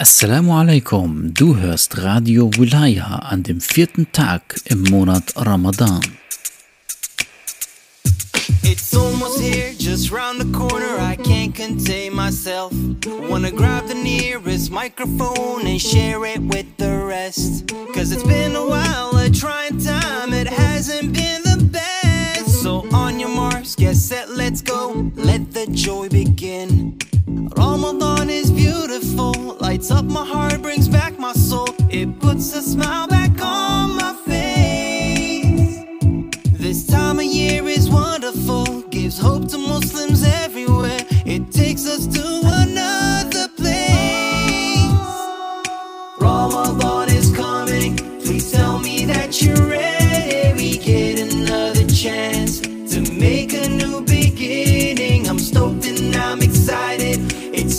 Assalamu alaikum, du hörst Radio Wilaya an dem vierten Tag im Monat Ramadan. It's almost here, just round the corner. I can't contain myself. Wanna grab the nearest microphone and share it with the rest. Cause it's been a while, a trying time. It hasn't been the best. So on your marks, get set, let's go. Let the joy begin. Ramadan is beautiful, lights up my heart, brings back my soul. It puts a smile back on my face. This time of year is wonderful, gives hope to Muslims everywhere. It takes us to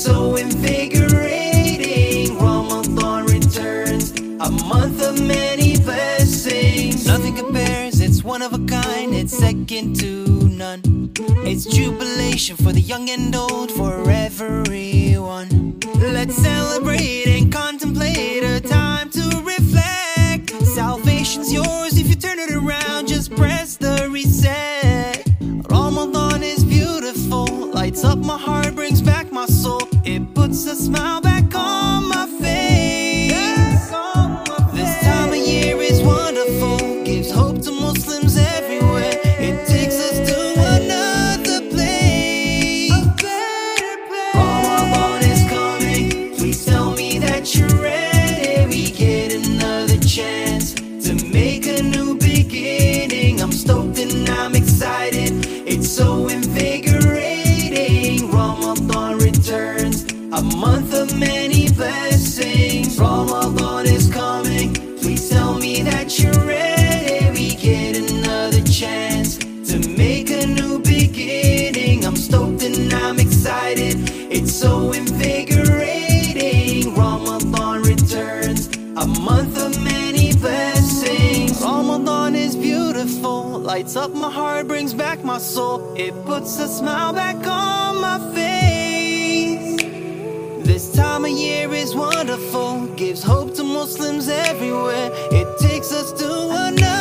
so invigorating. Ramadan returns, a month of many blessings. Nothing compares, it's one of a kind, it's second to none. It's jubilation for the young and old, for everyone. Let's celebrate and contemplate a time to reflect. Salvation's yours if you turn it around, just press the reset. Ramadan is beautiful, lights up my heart, brings back my soul. It puts a smile back on heart, brings back my soul. It puts a smile back on my face. This time of year is wonderful, gives hope to Muslims everywhere. It takes us to another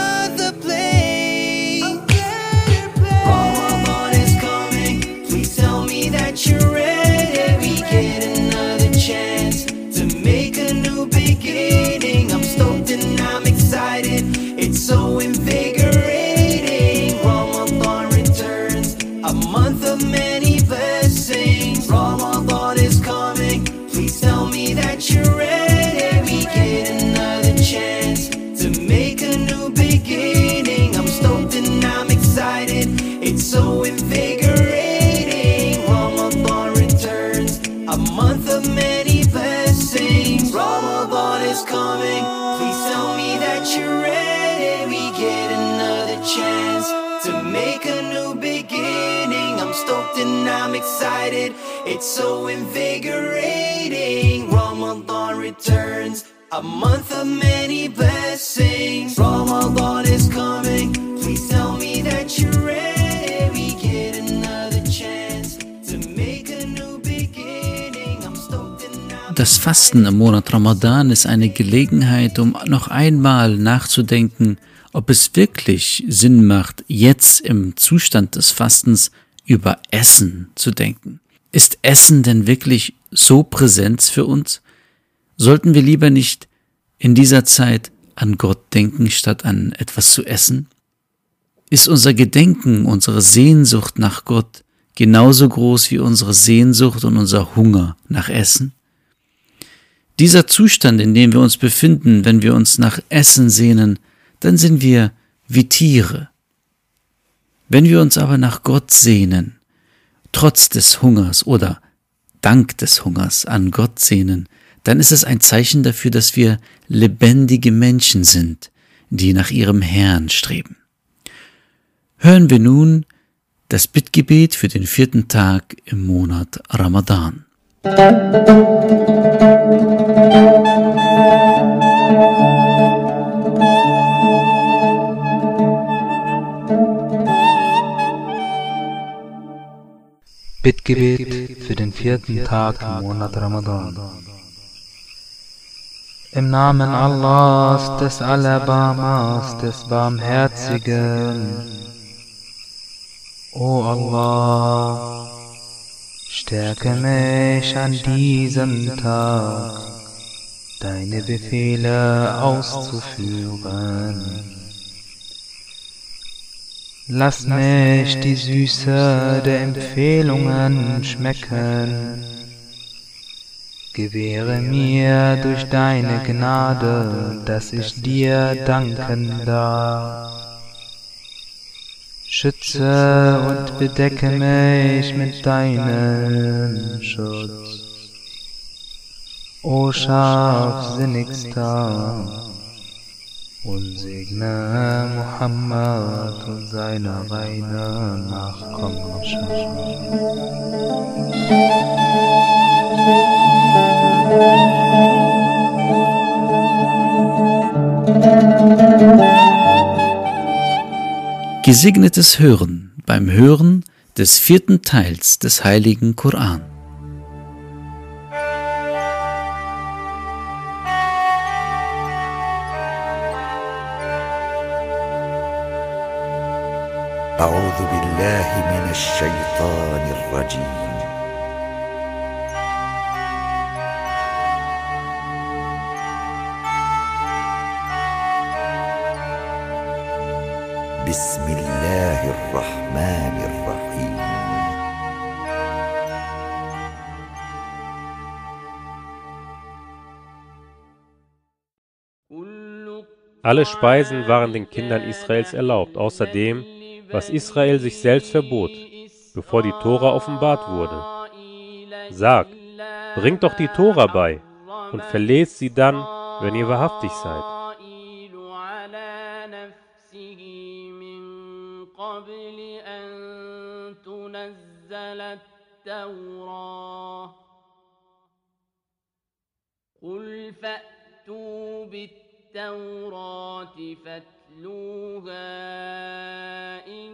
month of many blessings. Ramadan is coming, please tell me that you're ready. We get another chance to make a new beginning. I'm stoked I'm Das Fasten im Monat Ramadan ist eine Gelegenheit, um noch einmal nachzudenken, ob es wirklich Sinn macht, jetzt im Zustand des Fastens über Essen zu denken. Ist Essen denn wirklich so präsent für uns? Sollten wir lieber nicht in dieser Zeit an Gott denken, statt an etwas zu essen? Ist unser Gedenken, unsere Sehnsucht nach Gott genauso groß wie unsere Sehnsucht und unser Hunger nach Essen? Dieser Zustand, in dem wir uns befinden, wenn wir uns nach Essen sehnen, dann sind wir wie Tiere. Wenn wir uns aber nach Gott sehnen, trotz des Hungers oder dank des Hungers an Gott sehnen, dann ist es ein Zeichen dafür, dass wir lebendige Menschen sind, die nach ihrem Herrn streben. Hören wir nun das Bittgebet für den vierten Tag im Monat Ramadan. Bittgebet für den vierten Tag im Monat Ramadan. Im Namen Allahs, des Alabamas, des Barmherzigen. O Allah, stärke mich an diesem Tag, deine Befehle auszuführen. Lass mich die Süße der Empfehlungen schmecken. Gewähre mir durch deine Gnade, dass ich dir danken darf. Schütze und bedecke mich mit deinem Schutz. O scharfsinnigster und segne Muhammad und seine reine Nachkommenschaft. Gesegnetes Hören beim Hören des vierten Teils des heiligen Koran. أعوذ بالله من الشيطان الرجيم بسم الله الرحمن الرحيم Alle Speisen waren den Kindern Israels erlaubt, außer dem, was Israel sich selbst verbot, bevor die Tora offenbart wurde. Sag, bringt doch die Tora bei und verlest sie dann, wenn ihr wahrhaftig seid. قل فأتوا بالتوراة فاتلوها إن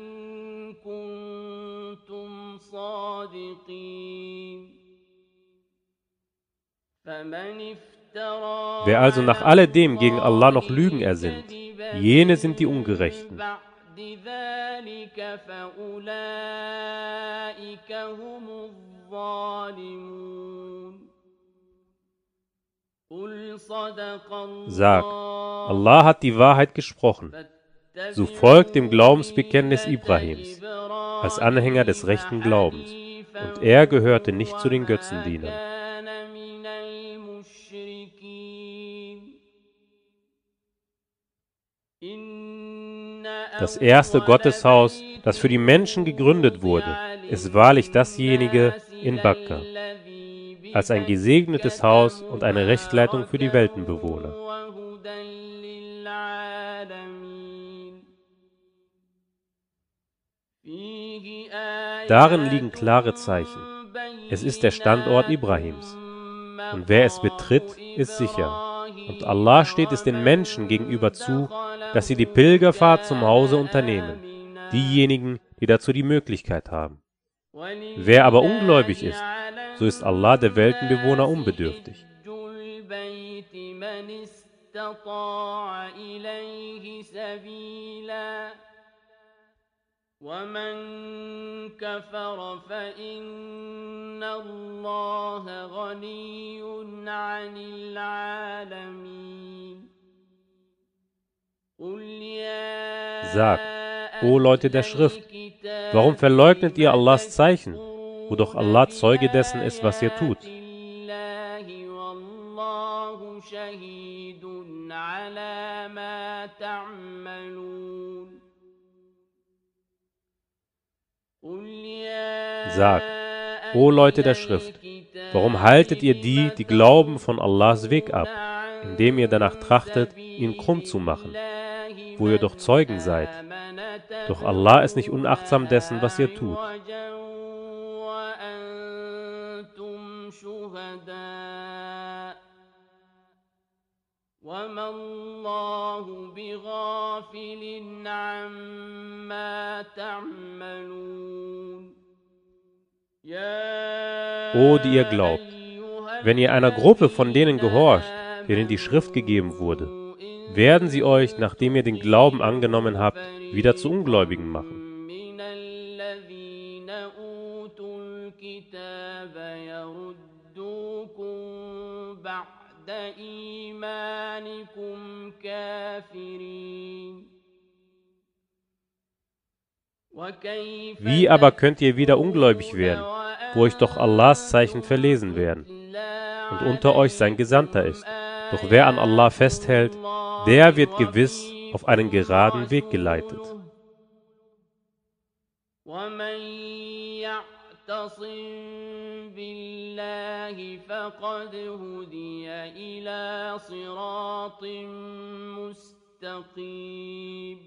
كنتم صادقين Wer also nach alledem gegen Allah noch Lügen ersinnt, jene sind die Ungerechten. بعد ذلك فأولئك هم الظالمون قل صدق Sag, الله Allah hat die Wahrheit gesprochen. So folgt dem Glaubensbekenntnis Ibrahims als Anhänger des rechten Glaubens. Und er gehörte nicht zu den Götzendienern. Das erste Gotteshaus, das für die Menschen gegründet wurde, ist wahrlich dasjenige in Bakka, als ein gesegnetes Haus und eine Rechtleitung für die Weltenbewohner. Darin liegen klare Zeichen. Es ist der Standort Ibrahims. Und wer es betritt, ist sicher. Und Allah steht es den Menschen gegenüber zu, dass sie die Pilgerfahrt zum Hause unternehmen, diejenigen, die dazu die Möglichkeit haben. Wer aber ungläubig ist, so ist Allah der Weltenbewohner unbedürftig. ومن كفر فإن الله غني عن العالمين قل يا Sag, O Leute der Schrift, warum verleugnet ihr Allahs Zeichen, wo doch Allah Zeuge dessen ist, was ihr tut? Sag, O Leute der Schrift, warum haltet ihr die, die glauben, von Allahs Weg ab, indem ihr danach trachtet, ihn krumm zu machen, wo ihr doch Zeugen seid? Doch Allah ist nicht unachtsam dessen, was ihr tut. وما الله بغافل عما تعملون يا O, die ihr glaubt, wenn ihr einer Gruppe von denen gehorcht, denen die Schrift gegeben wurde, werden sie euch, nachdem ihr den Glauben angenommen habt, wieder zu Ungläubigen machen. من الذين أوتوا الكتاب يردوكم بعد إيمانكم كافرين وكيف Wie aber könnt ihr wieder ungläubig werden, wo euch doch Allahs Zeichen verlesen werden und unter euch sein Gesandter ist? Doch wer an Allah festhält, der wird gewiss auf einen geraden Weg geleitet. ومن يعتصم بالله فقد هدي إلى صراط مستقيم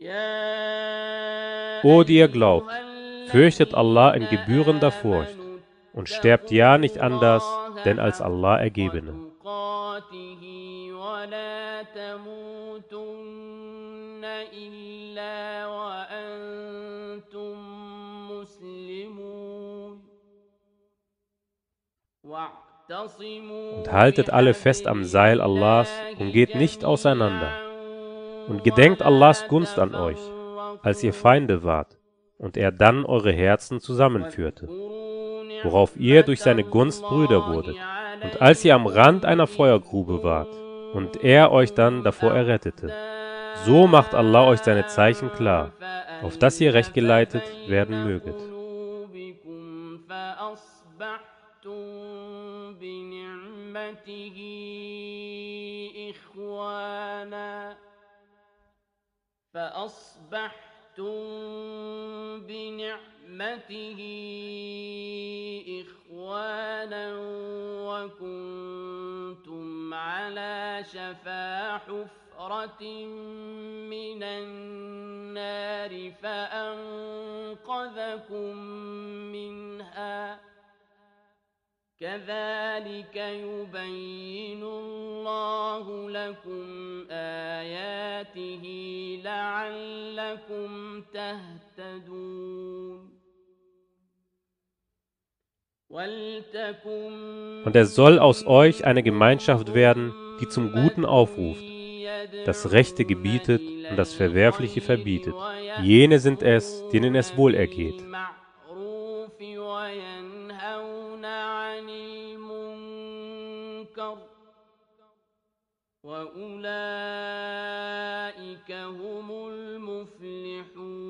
يا O die ihr glaubt, fürchtet Allah in gebührender Furcht und sterbt ja nicht anders, denn als Allah Ergebene. Und haltet alle fest am Seil Allahs und geht nicht auseinander. Und gedenkt Allahs Gunst an euch, als ihr Feinde wart, und er dann eure Herzen zusammenführte, worauf ihr durch seine Gunst Brüder wurdet. Und als ihr am Rand einer Feuergrube wart, und er euch dann davor errettete, so macht Allah euch seine Zeichen klar, auf dass ihr recht geleitet werden möget. بنعمته إخوانا فأصبحتم بنعمته إخوانا وكنتم على شفا حفرة من النار فأنقذكم منها كذلك يبين الله لكم آياته لعلكم تهتدون ولتكن Und es soll aus euch eine Gemeinschaft werden, die zum Guten aufruft, das Rechte gebietet und das Verwerfliche verbietet. Jene sind es, denen es wohl وأولئك هم المفلحون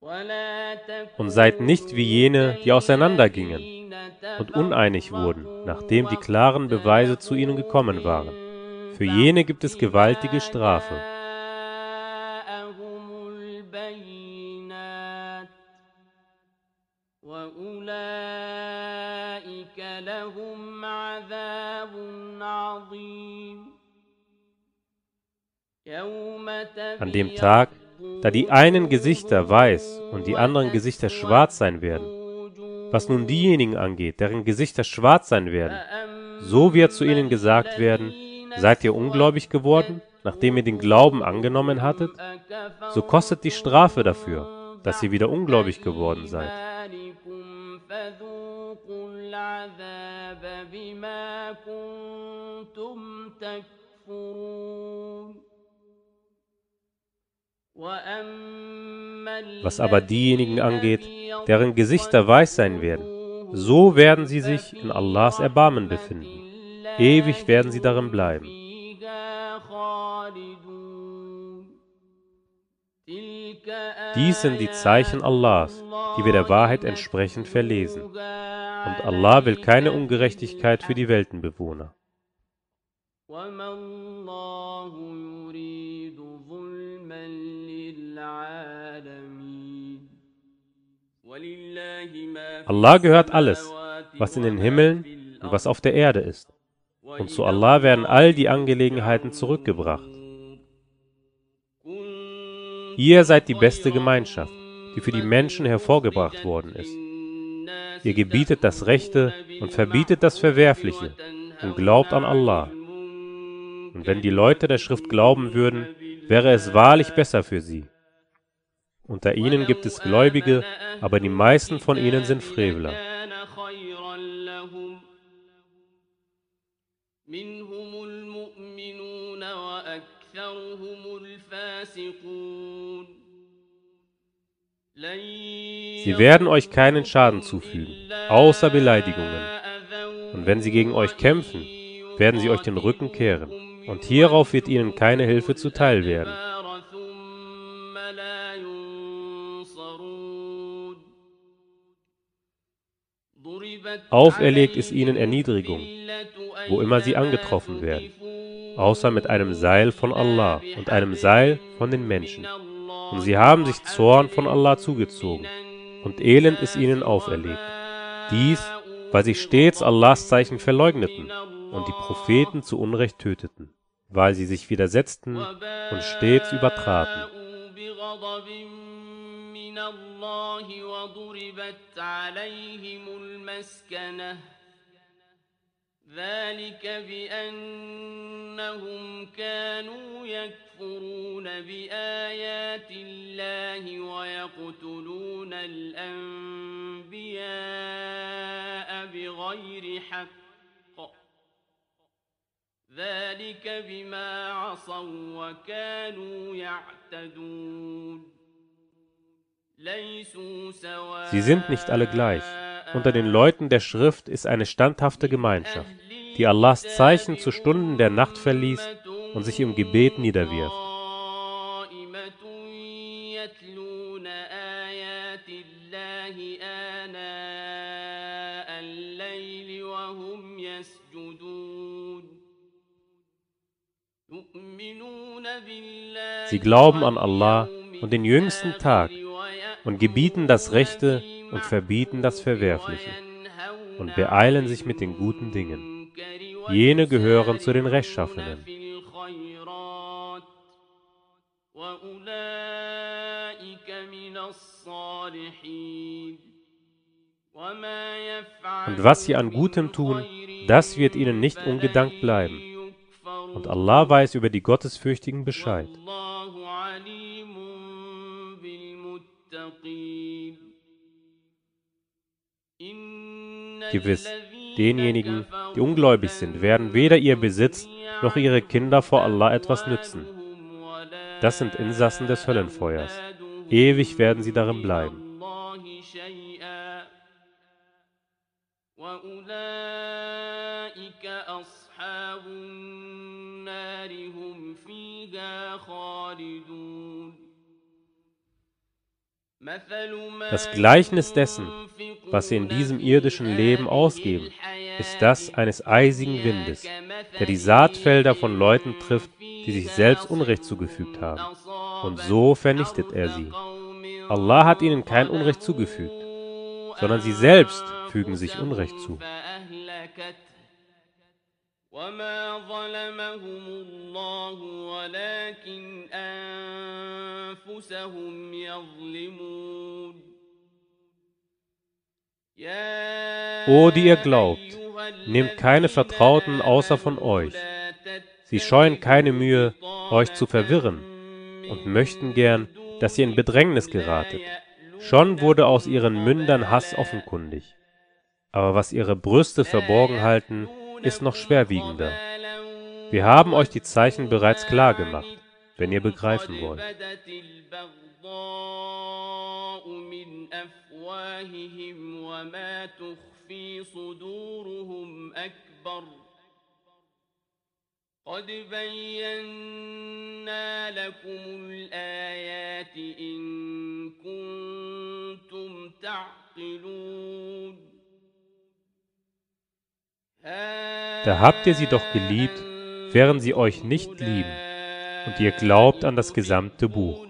ولا Und seid nicht wie jene, die auseinandergingen الذين und uneinig wurden, nachdem die klaren Beweise zu ihnen gekommen waren. Für jene gibt es gewaltige Strafe. An dem Tag, da die einen Gesichter weiß und die anderen Gesichter schwarz sein werden. Was nun diejenigen angeht, deren Gesichter schwarz sein werden, so wird zu ihnen gesagt werden, seid ihr ungläubig geworden, nachdem ihr den Glauben angenommen hattet? So kostet die Strafe dafür, dass ihr wieder ungläubig geworden seid. ذلكم فذوقوا العذاب بما كنتم تكفرون وأما Was aber diejenigen angeht, deren Gesichter weiß sein werden, so werden sie sich in Allahs Erbarmen befinden. Ewig werden sie darin bleiben. فيها خالدون تلك Dies sind die Zeichen Allahs, die wir der Wahrheit entsprechend verlesen. Und Allah will keine Ungerechtigkeit für die Weltenbewohner. وما الله يريد Allah gehört alles, was in den Himmeln und was auf der Erde ist. Und zu Allah werden all die Angelegenheiten zurückgebracht. Ihr seid die beste Gemeinschaft, die für die Menschen hervorgebracht worden ist. Ihr gebietet das Rechte und verbietet das Verwerfliche und glaubt an Allah. Und wenn die Leute der Schrift glauben würden, wäre es wahrlich besser für sie. Unter ihnen gibt es Gläubige, aber die meisten von ihnen sind Frevler. Sie werden euch keinen Schaden zufügen, außer Beleidigungen. Und wenn sie gegen euch kämpfen, werden sie euch den Rücken kehren, und hierauf wird ihnen keine Hilfe zuteil werden. Auferlegt ist ihnen Erniedrigung, wo immer sie angetroffen werden, außer mit einem Seil von Allah und einem Seil von den Menschen. Und sie haben sich Zorn von Allah zugezogen, und Elend ist ihnen auferlegt. Dies, weil sie stets Allahs Zeichen verleugneten und die Propheten zu Unrecht töteten, weil sie sich widersetzten und stets übertraten. من الله وضربت عليهم المسكنة ذلك بأنهم كانوا يكفرون بآيات الله ويقتلون الأنبياء بغير حق ذلك بما عصوا وكانوا يعتدون Sie sind nicht alle gleich. Unter den Leuten der Schrift ist eine standhafte Gemeinschaft, die Allahs Zeichen zu Stunden der Nacht verließ und sich im Gebet niederwirft. Sie glauben an Allah und den jüngsten Tag und gebieten das Rechte und verbieten das Verwerfliche und beeilen sich mit den guten Dingen. Jene gehören zu den Rechtschaffenen. Und was sie an Gutem tun, das wird ihnen nicht ungedankt bleiben. Und Allah weiß über die Gottesfürchtigen Bescheid. Gewiss, denjenigen, die ungläubig sind, werden weder ihr Besitz noch ihre Kinder vor Allah etwas nützen. Das sind Insassen des Höllenfeuers. Ewig werden sie darin bleiben. das Gleichnis dessen, was sie in diesem irdischen Leben ausgeben, ist das eines eisigen Windes, der die Saatfelder von Leuten trifft, die sich selbst Unrecht zugefügt haben. Und so vernichtet er sie. Allah hat ihnen kein Unrecht zugefügt, sondern sie selbst fügen sich Unrecht zu. وما ظلمهم الله ولكن أنفسهم يظلمون O, die ihr glaubt, nehmt keine Vertrauten außer von euch. Sie scheuen keine Mühe, euch zu verwirren und möchten gern, dass ihr in Bedrängnis geratet. Schon wurde aus ihren Mündern Hass offenkundig. Aber was ihre Brüste verborgen halten, ist noch schwerwiegender. Wir haben euch die Zeichen bereits klar gemacht, wenn ihr begreifen wollt. قد بينا لكم الآيات إن كنتم تعقلون Da habt ihr sie doch geliebt, während sie euch nicht lieben, und ihr glaubt an das gesamte Buch.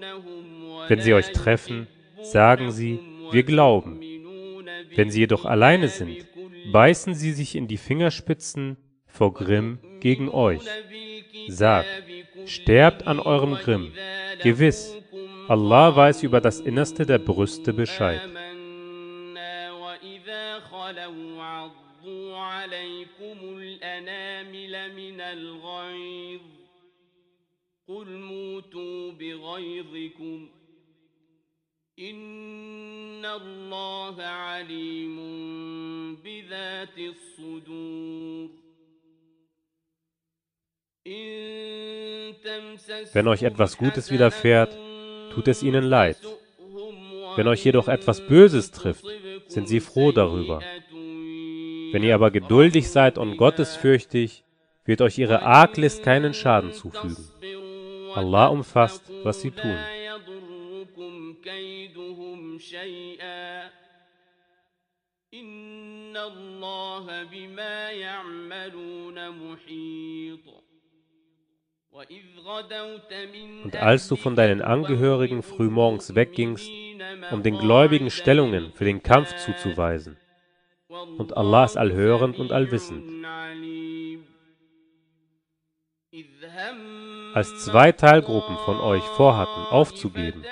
Wenn sie euch treffen, sagen sie, wir glauben. Wenn sie jedoch alleine sind, beißen sie sich in die Fingerspitzen vor Grimm gegen euch. Sagt, sterbt an eurem Grimm. Gewiss, Allah weiß über das Innerste der Brüste Bescheid. قل موتوا بغيظكم إن الله عليم بذات الصدور إن تمسسهم Wenn euch etwas Gutes widerfährt, tut es ihnen leid. Wenn euch jedoch etwas Böses trifft, sind sie froh darüber. Wenn ihr aber geduldig seid und gottesfürchtig, wird euch ihre Arglist keinen Schaden zufügen. Allah umfasst, was sie tun. Und als du von deinen Angehörigen frühmorgens weggingst, um den Gläubigen Stellungen für den Kampf zuzuweisen. Und Allah ist allhörend und allwissend als zwei Teilgruppen von euch vorhatten, aufzugeben,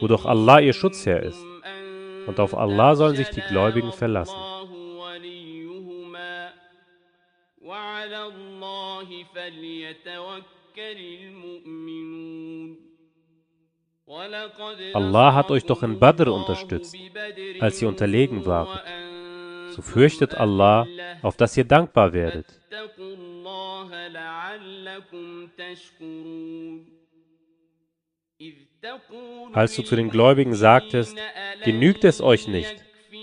wo doch Allah ihr Schutzherr ist. Und auf Allah sollen sich die Gläubigen verlassen. Allah hat euch doch in Badr unterstützt, als ihr unterlegen waret so fürchtet Allah, auf dass ihr dankbar werdet. Als du zu den Gläubigen sagtest, genügt es euch nicht,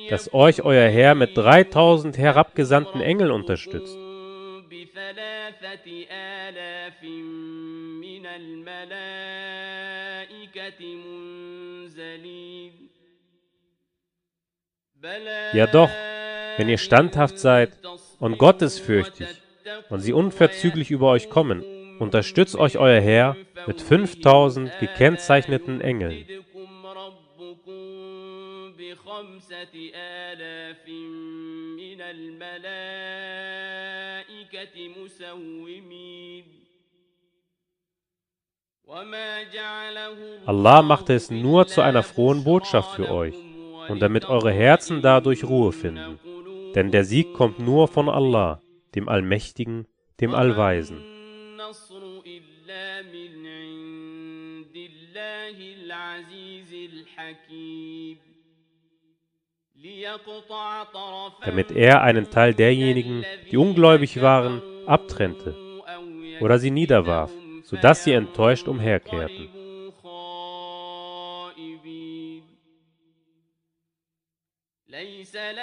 dass euch euer Herr mit 3000 herabgesandten Engeln unterstützt. Ja doch, wenn ihr standhaft seid und gottesfürchtig und sie unverzüglich über euch kommen, unterstützt euch euer Herr mit 5000 gekennzeichneten Engeln. يمددكم ربكم بخمسة آلاف من الملائكة مسومين وما جعله Allah machte es nur zu einer frohen Botschaft für euch und damit eure Herzen dadurch Ruhe finden. Denn der Sieg kommt nur von Allah, dem Allmächtigen, dem Allweisen. Damit er einen Teil derjenigen, die ungläubig waren, abtrennte oder sie niederwarf, sodass sie enttäuscht umherkehrten.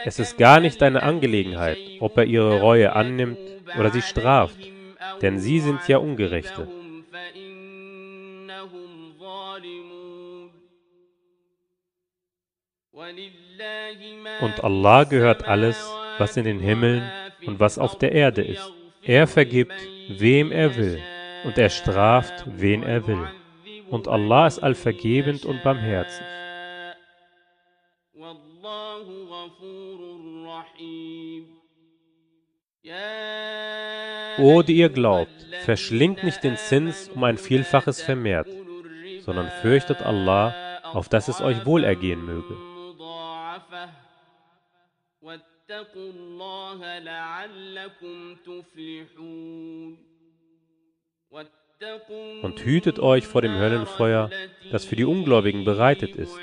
Es ist gar nicht deine Angelegenheit, ob er ihre Reue annimmt oder sie straft, denn sie sind ja Ungerechte. Und Allah gehört alles, was in den Himmeln und was auf der Erde ist. Er vergibt, wem er will, und er straft, wen er will. Und Allah ist allvergebend und barmherzig. O, die ihr glaubt, verschlingt nicht den Zins um ein Vielfaches vermehrt, sondern fürchtet Allah, auf dass es euch wohlergehen möge. Und hütet euch vor dem Höllenfeuer, das für die Ungläubigen bereitet ist.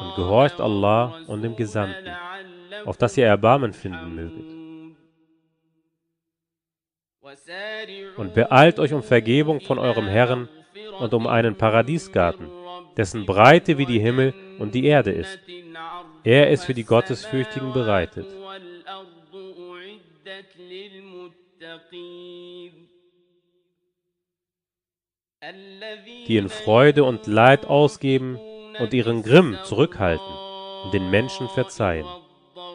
Und gehorcht Allah und dem Gesandten, auf dass ihr Erbarmen finden möget. Und beeilt euch um Vergebung von eurem Herrn und um einen Paradiesgarten, dessen Breite wie die Himmel und die Erde ist. Er ist für die Gottesfürchtigen bereitet. die in Freude und Leid ausgeben und ihren Grimm zurückhalten und den Menschen verzeihen.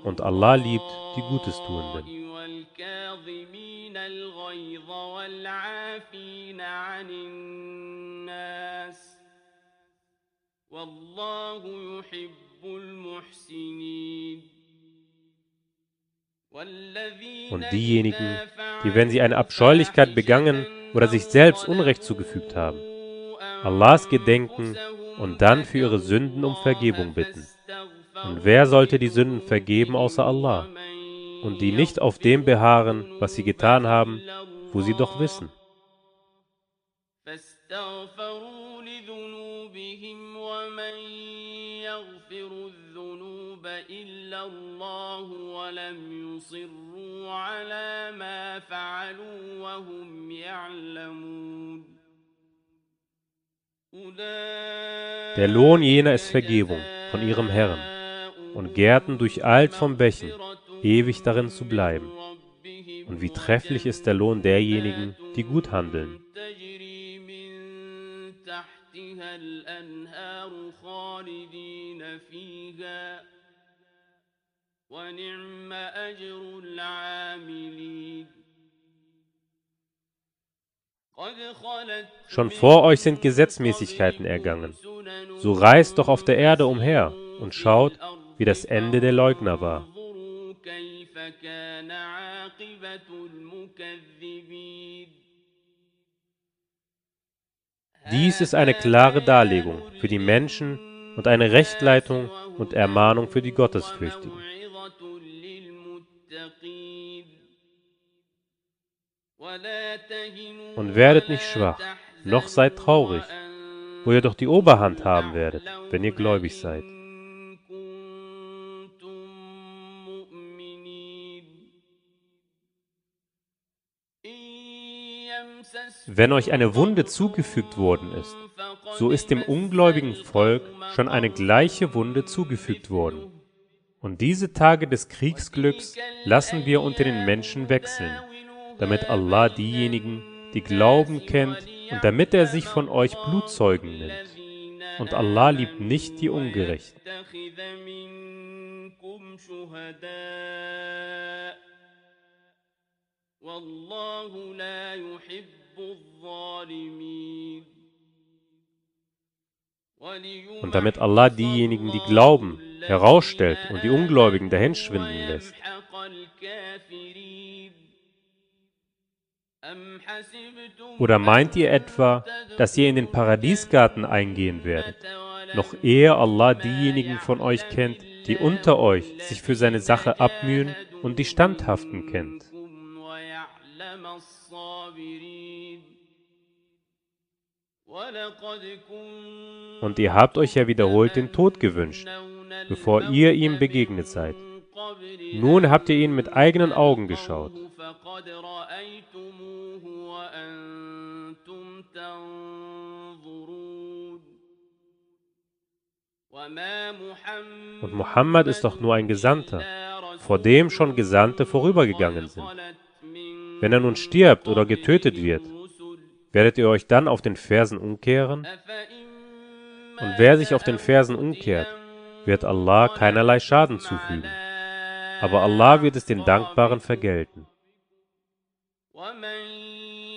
Und Allah liebt die Gutestuenden. والكاظمين الغيظ والعافين عن الناس والله يحب المحسنين Und diejenigen, die, wenn sie eine Abscheulichkeit begangen oder sich selbst Unrecht zugefügt haben, Allahs gedenken und dann für ihre Sünden um Vergebung bitten. Und wer sollte die Sünden vergeben außer Allah? Und die nicht auf dem beharren, was sie getan haben, wo sie doch wissen. واستغفروا لذنوبهم ومن يغفر الذنوب إلا الله ولم يصروا على ما فعلوا وهم يعلمون Der Lohn jener ist Vergebung von ihrem Herrn und Gärten durcheilt vom Bächen, ewig darin zu bleiben. Und wie trefflich ist der Lohn derjenigen, die gut handeln. تجري من تحتها الأنهار خالدين فيها ونعم أجر العاملين قد خلت Schon vor euch sind Gesetzmäßigkeiten ergangen. So reist doch auf der Erde umher und schaut, wie das Ende der Leugner war. انظروا كيف كان عاقبة المكذبين Dies ist eine klare Darlegung für die Menschen und eine Rechtleitung und Ermahnung für die Gottesfürchtigen. Und werdet nicht schwach, noch seid traurig, wo ihr doch die Oberhand haben werdet, wenn ihr gläubig seid. Wenn euch eine Wunde zugefügt worden ist, so ist dem ungläubigen Volk schon eine gleiche Wunde zugefügt worden. Und diese Tage des Kriegsglücks lassen wir unter den Menschen wechseln damit Allah diejenigen, die Glauben kennt und damit er sich von euch Blutzeugen nimmt. Und Allah liebt nicht die Ungerechten. Und damit Allah diejenigen, die glauben, herausstellt und die Ungläubigen dahinschwinden lässt. Oder meint ihr etwa, dass ihr in den Paradiesgarten eingehen werdet, noch ehe Allah diejenigen von euch kennt, die unter euch sich für seine Sache abmühen und die Standhaften kennt? Und ihr habt euch ja wiederholt den Tod gewünscht, bevor ihr ihm begegnet seid. Nun habt ihr ihn mit eigenen Augen geschaut. فقد رأيتموه وأنتم تنظرون وما محمد Und Mohammed ist doch nur ein Gesandter, vor dem schon Gesandte vorübergegangen sind. Wenn er nun stirbt oder getötet wird, werdet ihr euch dann auf den Fersen umkehren? Und wer sich auf den Fersen umkehrt, wird Allah keinerlei Schaden zufügen. Aber Allah wird es den Dankbaren vergelten. ومن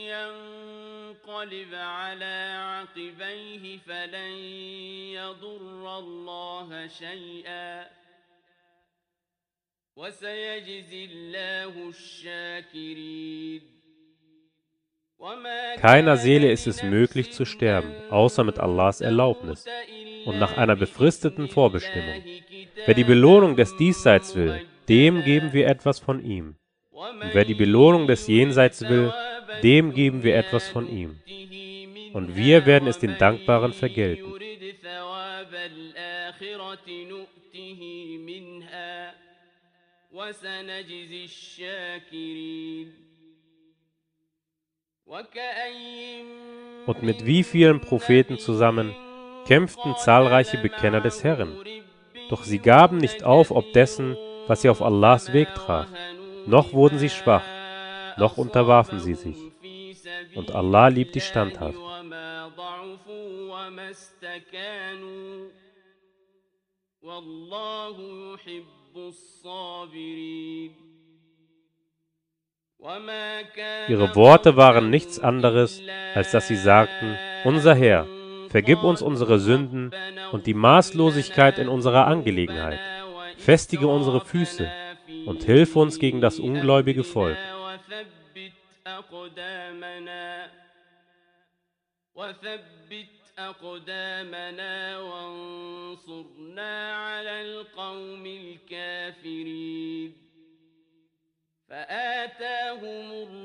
ينقلب على عقبيه فلن يضر الله شيئا وسيجزي الله الشاكرين وما Keiner Seele ist es möglich zu sterben, außer mit Allahs Erlaubnis und nach einer befristeten Vorbestimmung. Wer die Belohnung des Diesseits will, dem geben wir etwas von ihm. Und wer die Belohnung des Jenseits will, dem geben wir etwas von ihm. Und wir werden es den Dankbaren vergelten. يرد ثواب الآخرة نؤته منها وسنجزي الشاكرين وكأي Und mit wie vielen Propheten zusammen kämpften zahlreiche Bekenner des Herrn. Doch sie gaben nicht auf ob dessen, was sie auf Allahs Weg traf. Noch wurden sie schwach, noch unterwarfen sie sich. Und Allah liebt die Standhaften. وما ضعفوا وما استكانوا والله يحب الصابرين وما كان Ihre Worte waren nichts anderes, als dass sie sagten, unser Herr, vergib uns unsere Sünden und die Maßlosigkeit in unserer Angelegenheit. Festige unsere Füße und hilf uns gegen das ungläubige Volk.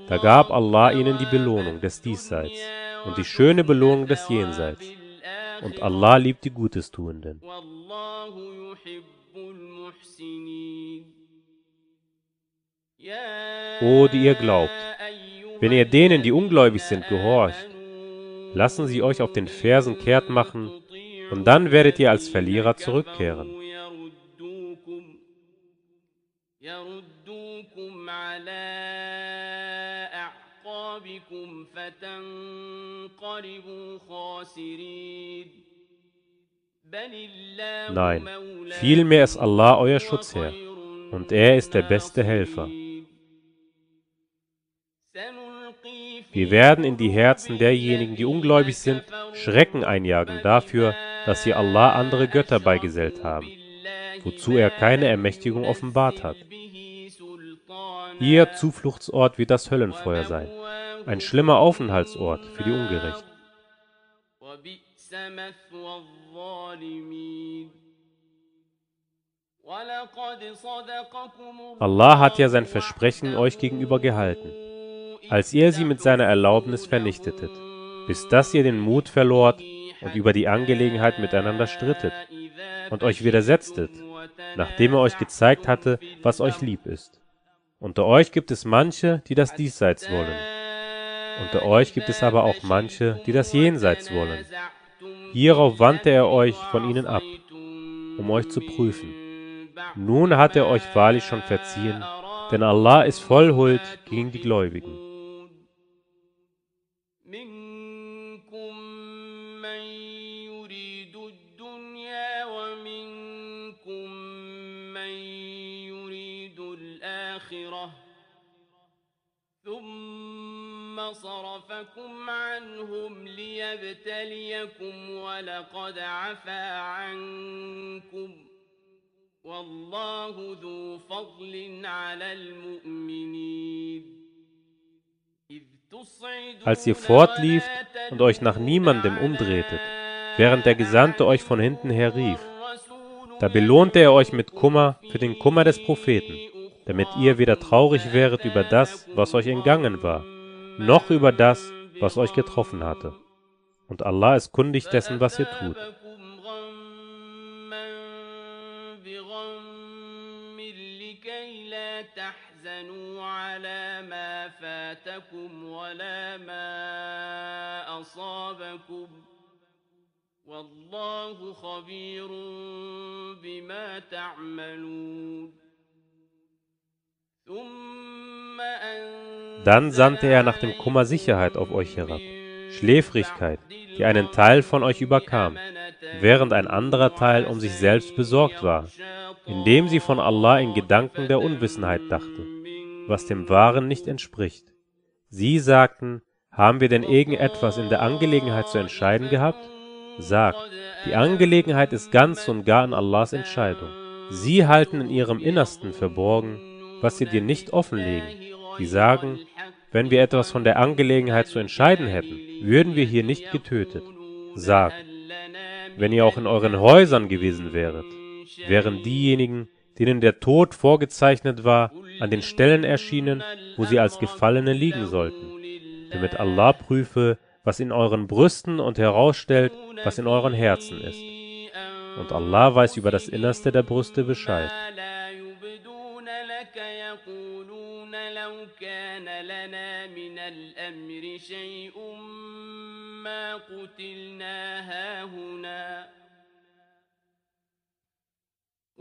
Da gab Allah ihnen die Belohnung des Diesseits und die schöne Belohnung des Jenseits. Und Allah liebt die Gutes Tuenden. O, die ihr glaubt, wenn ihr denen, die ungläubig sind, gehorcht, lassen sie euch auf den Fersen kehrt machen, und dann werdet ihr als Verlierer zurückkehren. Nein, vielmehr ist Allah euer Schutzherr, und er ist der beste Helfer. Wir werden in die Herzen derjenigen, die ungläubig sind, Schrecken einjagen dafür, dass sie Allah andere Götter beigesellt haben, wozu er keine Ermächtigung offenbart hat. Ihr Zufluchtsort wird das Höllenfeuer sein, ein schlimmer Aufenthaltsort für die Ungerechten. Allah hat ja sein Versprechen euch gegenüber gehalten als ihr sie mit seiner Erlaubnis vernichtetet, bis dass ihr den Mut verlort und über die Angelegenheit miteinander strittet und euch widersetztet, nachdem er euch gezeigt hatte, was euch lieb ist. Unter euch gibt es manche, die das Diesseits wollen. Unter euch gibt es aber auch manche, die das Jenseits wollen. Hierauf wandte er euch von ihnen ab, um euch zu prüfen. Nun hat er euch wahrlich schon verziehen, denn Allah ist voll Huld gegen die Gläubigen. الآخرة ثم صرفكم عنهم ليبتليكم ولقد عفا عنكم والله ذو فضل على المؤمنين إذ تصعدون Als ihr fortlieft ولا und euch nach niemandem umdrehtet, während der Gesandte euch von hinten her rief, da belohnte er euch mit Kummer für den Kummer des Propheten, damit ihr weder traurig wäret über das, was euch entgangen war, noch über das, was euch getroffen hatte. Und Allah ist kundig dessen, was ihr tut. فأثابكم غما بغم لكي لا تحزنوا على ما فاتكم ولا ما أصابكم والله خبير بما تعملون ثم أنزل dann sandte er nach dem Kummer Sicherheit auf euch herab, Schläfrigkeit, die einen Teil von euch überkam, während ein anderer Teil um sich selbst besorgt war, indem sie von Allah in Gedanken der Unwissenheit dachte, was dem Wahren nicht entspricht. Sie sagten, haben wir denn irgendetwas in der Angelegenheit zu entscheiden gehabt? Sagt, die Angelegenheit ist ganz und gar in Allahs Entscheidung. Sie halten in ihrem Innersten verborgen, was sie dir nicht offenlegen. Sie sagen, wenn wir etwas von der Angelegenheit zu entscheiden hätten, würden wir hier nicht getötet. Sagt, wenn ihr auch in euren Häusern gewesen wäret, wären diejenigen, denen der Tod vorgezeichnet war, an den Stellen erschienen, wo sie als Gefallene liegen sollten, damit Allah prüfe, was in euren Brüsten und herausstellt, was in euren Herzen ist. Und Allah weiß über das Innerste der Brüste Bescheid. يقولون لو كان لنا من الأمر شيء ما قتلنا هاهنا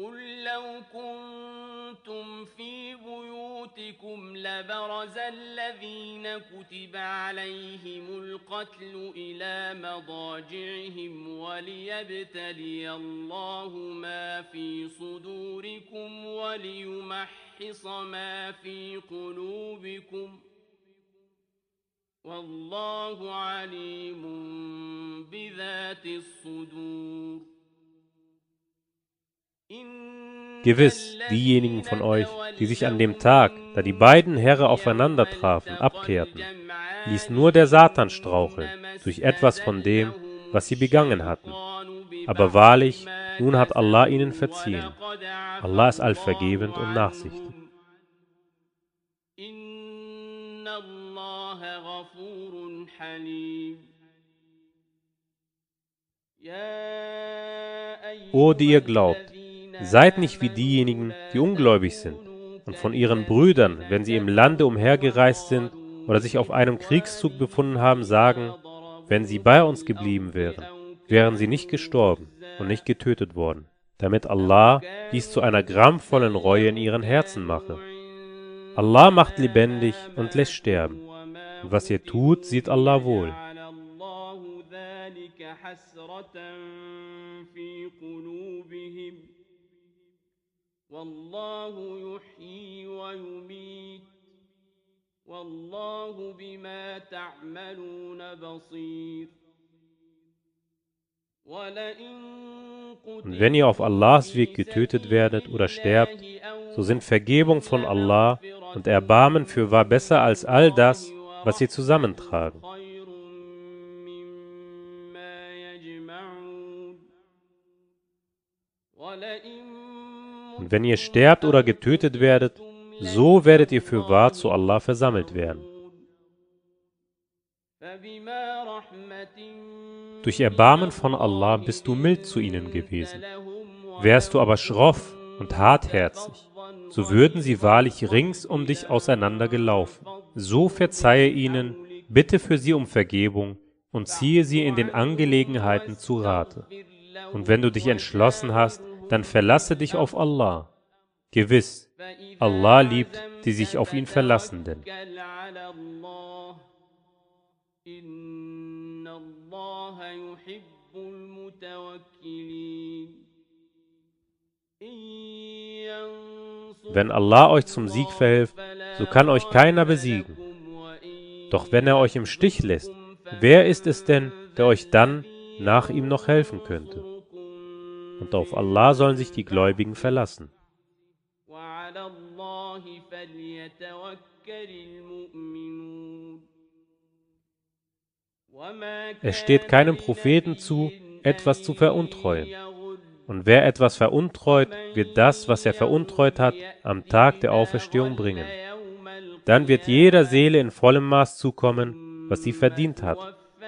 قل لو كنتم في بيوتكم لبرز الذين كتب عليهم القتل إلى مضاجعهم وليبتلي الله ما في صدوركم وليمحص ما في قلوبكم والله عليم بذات الصدور Gewiss, diejenigen von euch, die sich an dem Tag, da die beiden Herren aufeinander trafen, abkehrten, ließ nur der Satan straucheln durch etwas von dem, was sie begangen hatten. Aber wahrlich, nun hat Allah ihnen verziehen. Allah ist allvergebend und nachsichtig. O, die ihr glaubt, seid nicht wie diejenigen, die ungläubig sind und von ihren Brüdern, wenn sie im Lande umhergereist sind oder sich auf einem Kriegszug befunden haben, sagen, wenn sie bei uns geblieben wären, wären sie nicht gestorben und nicht getötet worden, damit Allah dies zu einer grammvollen Reue in ihren Herzen mache. Allah macht lebendig und lässt sterben. Und was ihr tut, sieht Allah wohl. على الله ذلك حسرة في قلوبهم والله يحيي ويميت والله بما تعملون بصير Und wenn ihr auf Allahs Weg getötet werdet oder sterbt, so sind Vergebung von Allah und Erbarmen für wahr besser als all das, was sie zusammentragen. Und wenn ihr sterbt oder getötet werdet, so werdet ihr für wahr zu Allah versammelt werden. Durch Erbarmen von Allah bist du mild zu ihnen gewesen. Wärst du aber schroff und hartherzig, so würden sie wahrlich rings um dich auseinandergelaufen. So verzeihe ihnen, bitte für sie um Vergebung und ziehe sie in den Angelegenheiten zu Rate. Und wenn du dich entschlossen hast, dann verlasse dich auf Allah. Gewiss, Allah liebt die sich auf ihn verlassenden. Wenn Allah euch zum Sieg verhilft, so kann euch keiner besiegen. Doch wenn er euch im Stich lässt, wer ist es denn, der euch dann nach ihm noch helfen könnte? und auf Allah sollen sich die Gläubigen verlassen. Es steht keinem Propheten zu, etwas zu veruntreuen. Und wer etwas veruntreut, wird das, was er veruntreut hat, am Tag der Auferstehung bringen. Dann wird jeder Seele in vollem Maß zukommen, was sie verdient hat,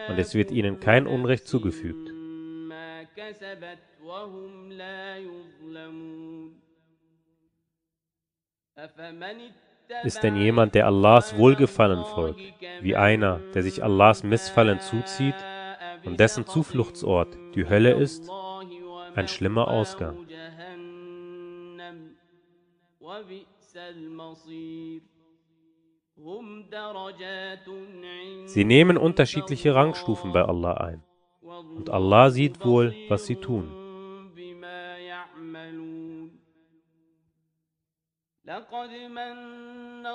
und es wird ihnen kein Unrecht zugefügt. ما كسبت وهم لا يظلمون أفمن Ist denn jemand, der Allahs Wohlgefallen folgt, wie einer, der sich Allahs Missfallen zuzieht und dessen Zufluchtsort die Hölle ist? Ein schlimmer Ausgang. جهنم وبئس المصير هم درجات عند Sie nehmen unterschiedliche Rangstufen bei Allah ein. Und Allah sieht wohl, was sie tun.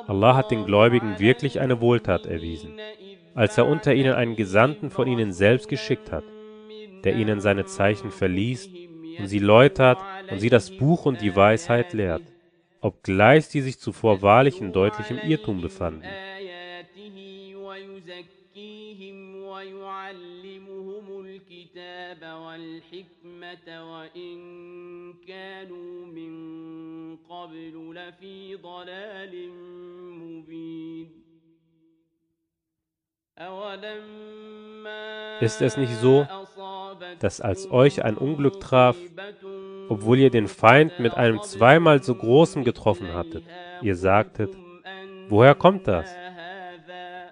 Allah hat den Gläubigen wirklich eine Wohltat erwiesen, als er unter ihnen einen Gesandten von ihnen selbst geschickt hat, der ihnen seine Zeichen verliest und sie läutert und sie das Buch und die Weisheit lehrt, obgleich sie sich zuvor wahrlich in deutlichem Irrtum befanden. آياته ويزكيهم ويعلمهم الكتاب والحكمة وإن كانوا من قبل لفي ضلال مبين أولما Ist es nicht so, dass als euch ein Unglück traf, obwohl ihr den Feind mit einem zweimal so großen getroffen hattet, ihr sagtet, woher kommt das?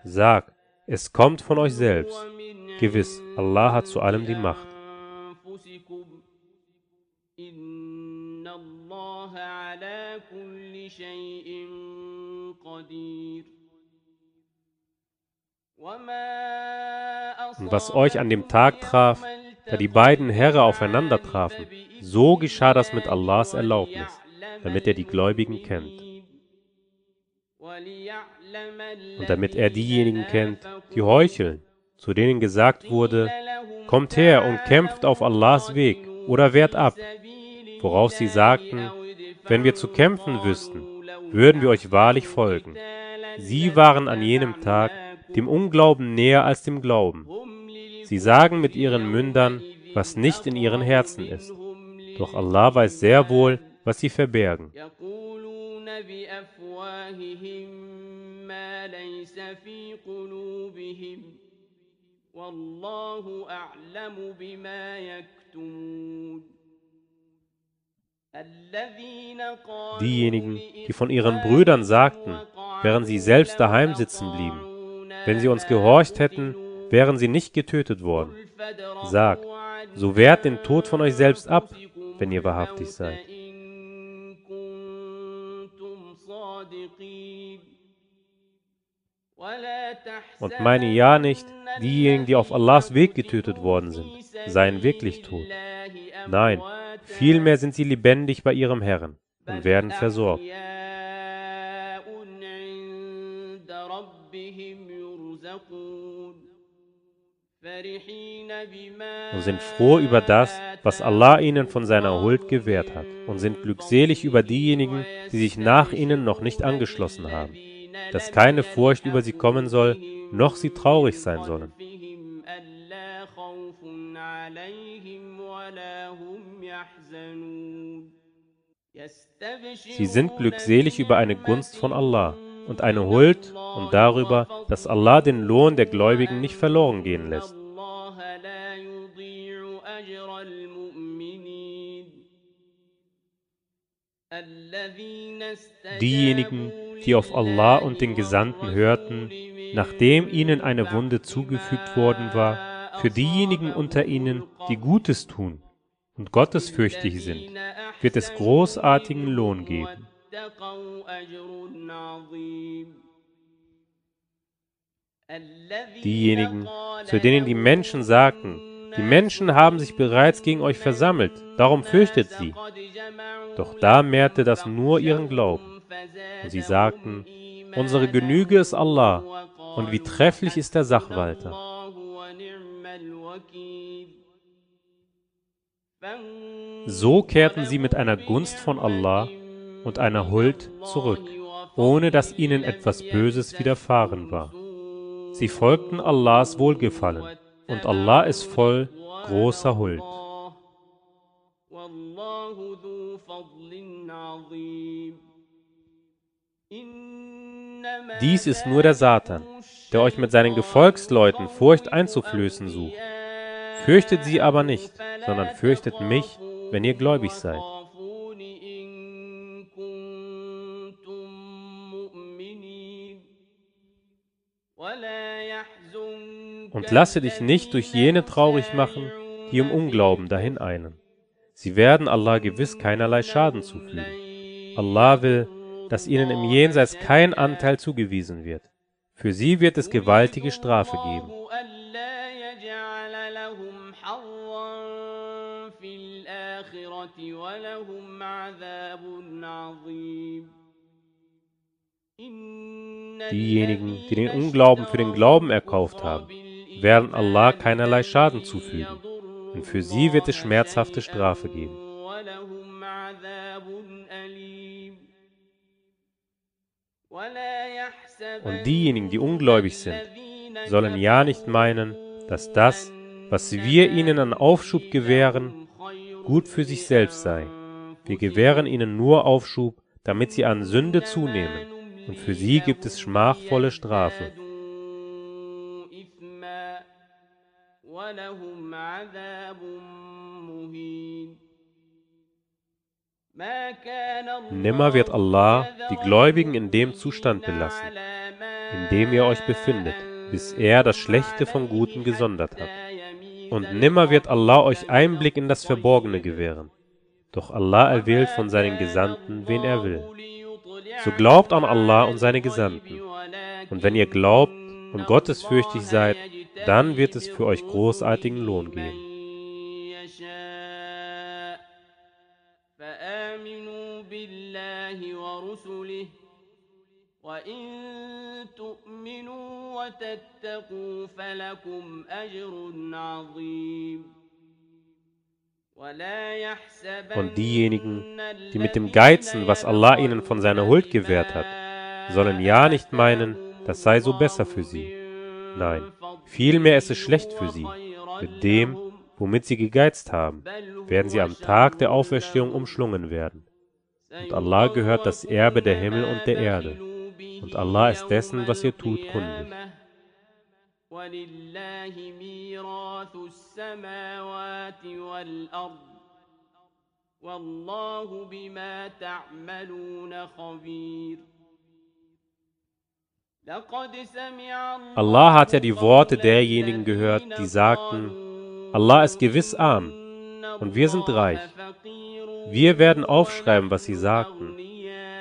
Sag, es kommt von euch selbst. Gewiss, Allah hat zu allem die Macht. على كل شيء قدير وما Und was euch an dem Tag traf, da die beiden Heere aufeinander trafen, so geschah das mit Allahs Erlaubnis, damit er die Gläubigen kennt. Und damit er diejenigen kennt, die heucheln, zu denen gesagt wurde, kommt her und kämpft auf Allahs Weg oder wehrt ab, worauf sie sagten, wenn wir zu kämpfen wüssten, würden wir euch wahrlich folgen. Sie waren an jenem Tag dem Unglauben näher als dem Glauben. Sie sagen mit ihren Mündern, was nicht in ihren Herzen ist. Doch Allah weiß sehr wohl, was sie verbergen. يقولون بأفواههم ما ليس في قلوبهم والله أعلم بما يكتمون الذين قالوا Diejenigen, die von ihren Brüdern sagten, während sie selbst daheim sitzen blieben, wenn sie uns gehorcht hätten, wären sie nicht getötet worden. Sag, so wehrt den Tod von euch selbst ab, wenn ihr wahrhaftig seid. Und meine ja nicht, diejenigen, die auf Allahs Weg getötet worden sind, seien wirklich tot. Nein, vielmehr sind sie lebendig bei ihrem Herrn und werden versorgt. und sind froh über das, was Allah ihnen von seiner Huld gewährt hat, und sind glückselig über diejenigen, die sich nach ihnen noch nicht angeschlossen haben, dass keine Furcht über sie kommen soll, noch sie traurig sein sollen. Sie sind glückselig über eine Gunst von Allah und eine Huld und darüber, dass Allah den Lohn der Gläubigen nicht verloren gehen lässt. Diejenigen, die auf Allah und den Gesandten hörten, nachdem ihnen eine Wunde zugefügt worden war, für diejenigen unter ihnen, die Gutes tun und gottesfürchtig sind, wird es großartigen Lohn geben. Diejenigen, zu denen die Menschen sagten, die Menschen haben sich bereits gegen euch versammelt, darum fürchtet sie. Doch da mehrte das nur ihren Glauben. Und sie sagten, unsere Genüge ist Allah, und wie trefflich ist der Sachwalter. So kehrten sie mit einer Gunst von Allah und einer Huld zurück, ohne dass ihnen etwas Böses widerfahren war. Sie folgten Allahs Wohlgefallen, und Allah ist voll großer Huld. Dies ist nur der Satan, der euch mit seinen Gefolgsleuten Furcht einzuflößen sucht. Fürchtet sie aber nicht, sondern fürchtet mich, wenn ihr gläubig seid. Und lasse dich nicht durch jene traurig machen, die im Unglauben dahin eilen. Sie werden Allah gewiss keinerlei Schaden zufügen. Allah will, dass ihnen im Jenseits kein Anteil zugewiesen wird. Für sie wird es gewaltige Strafe geben. Diejenigen, die den Unglauben für den Glauben erkauft haben, werden Allah keinerlei Schaden zufügen, und für sie wird es schmerzhafte Strafe geben. Und diejenigen, die ungläubig sind, sollen ja nicht meinen, dass das, was wir ihnen an Aufschub gewähren, gut für sich selbst sei. Wir gewähren ihnen nur Aufschub, damit sie an Sünde zunehmen, und für sie gibt es schmachvolle Strafe. Nimmer wird Allah die Gläubigen in dem Zustand belassen, in dem ihr euch befindet, bis er das Schlechte vom Guten gesondert hat. Und nimmer wird Allah euch Einblick in das Verborgene gewähren. Doch Allah erwählt von seinen Gesandten, wen er will. So glaubt an Allah und seine Gesandten. Und wenn ihr glaubt und gottesfürchtig seid, dann wird es für euch großartigen Lohn geben. وإن تؤمنوا وتتقوا فلكم أجر عظيم Und diejenigen, die mit dem Geizen, was Allah ihnen von seiner Huld gewährt hat, sollen ja nicht meinen, das sei so besser für sie. Nein, vielmehr ist es schlecht für sie. Mit dem, womit sie gegeizt haben, werden sie am Tag der Auferstehung umschlungen werden. Und Allah gehört das Erbe der Himmel und der Erde. Und Allah ist dessen, was ihr tut, kundig. ولله ميراث السماوات والأرض والله بما تعملون خبير لقد سمع Allah hat ja die Worte derjenigen gehört, die sagten, Allah ist gewiss arm und wir sind reich. Wir werden aufschreiben, was sie sagten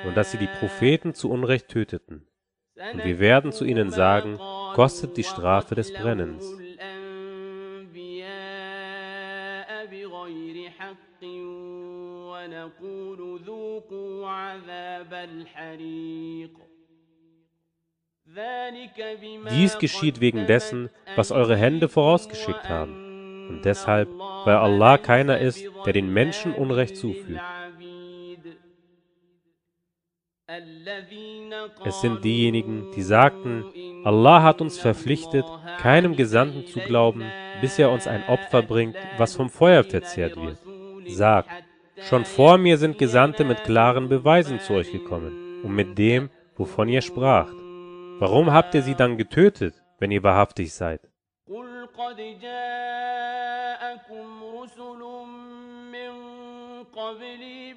und dass sie die Propheten zu Unrecht töteten. Und wir werden zu ihnen sagen, kostet die Strafe des Brennens. Dies geschieht wegen dessen, was eure Hände vorausgeschickt haben, und deshalb, weil Allah keiner ist, der den Menschen Unrecht zufügt. Es sind diejenigen, die sagten, Allah hat uns verpflichtet, keinem Gesandten zu glauben, bis er uns ein Opfer bringt, was vom Feuer verzehrt wird. Sagt, schon vor mir sind Gesandte mit klaren Beweisen zu euch gekommen und mit dem, wovon ihr spracht. Warum habt ihr sie dann getötet, wenn ihr wahrhaftig seid? قل قد جاءكم رسل من قبلي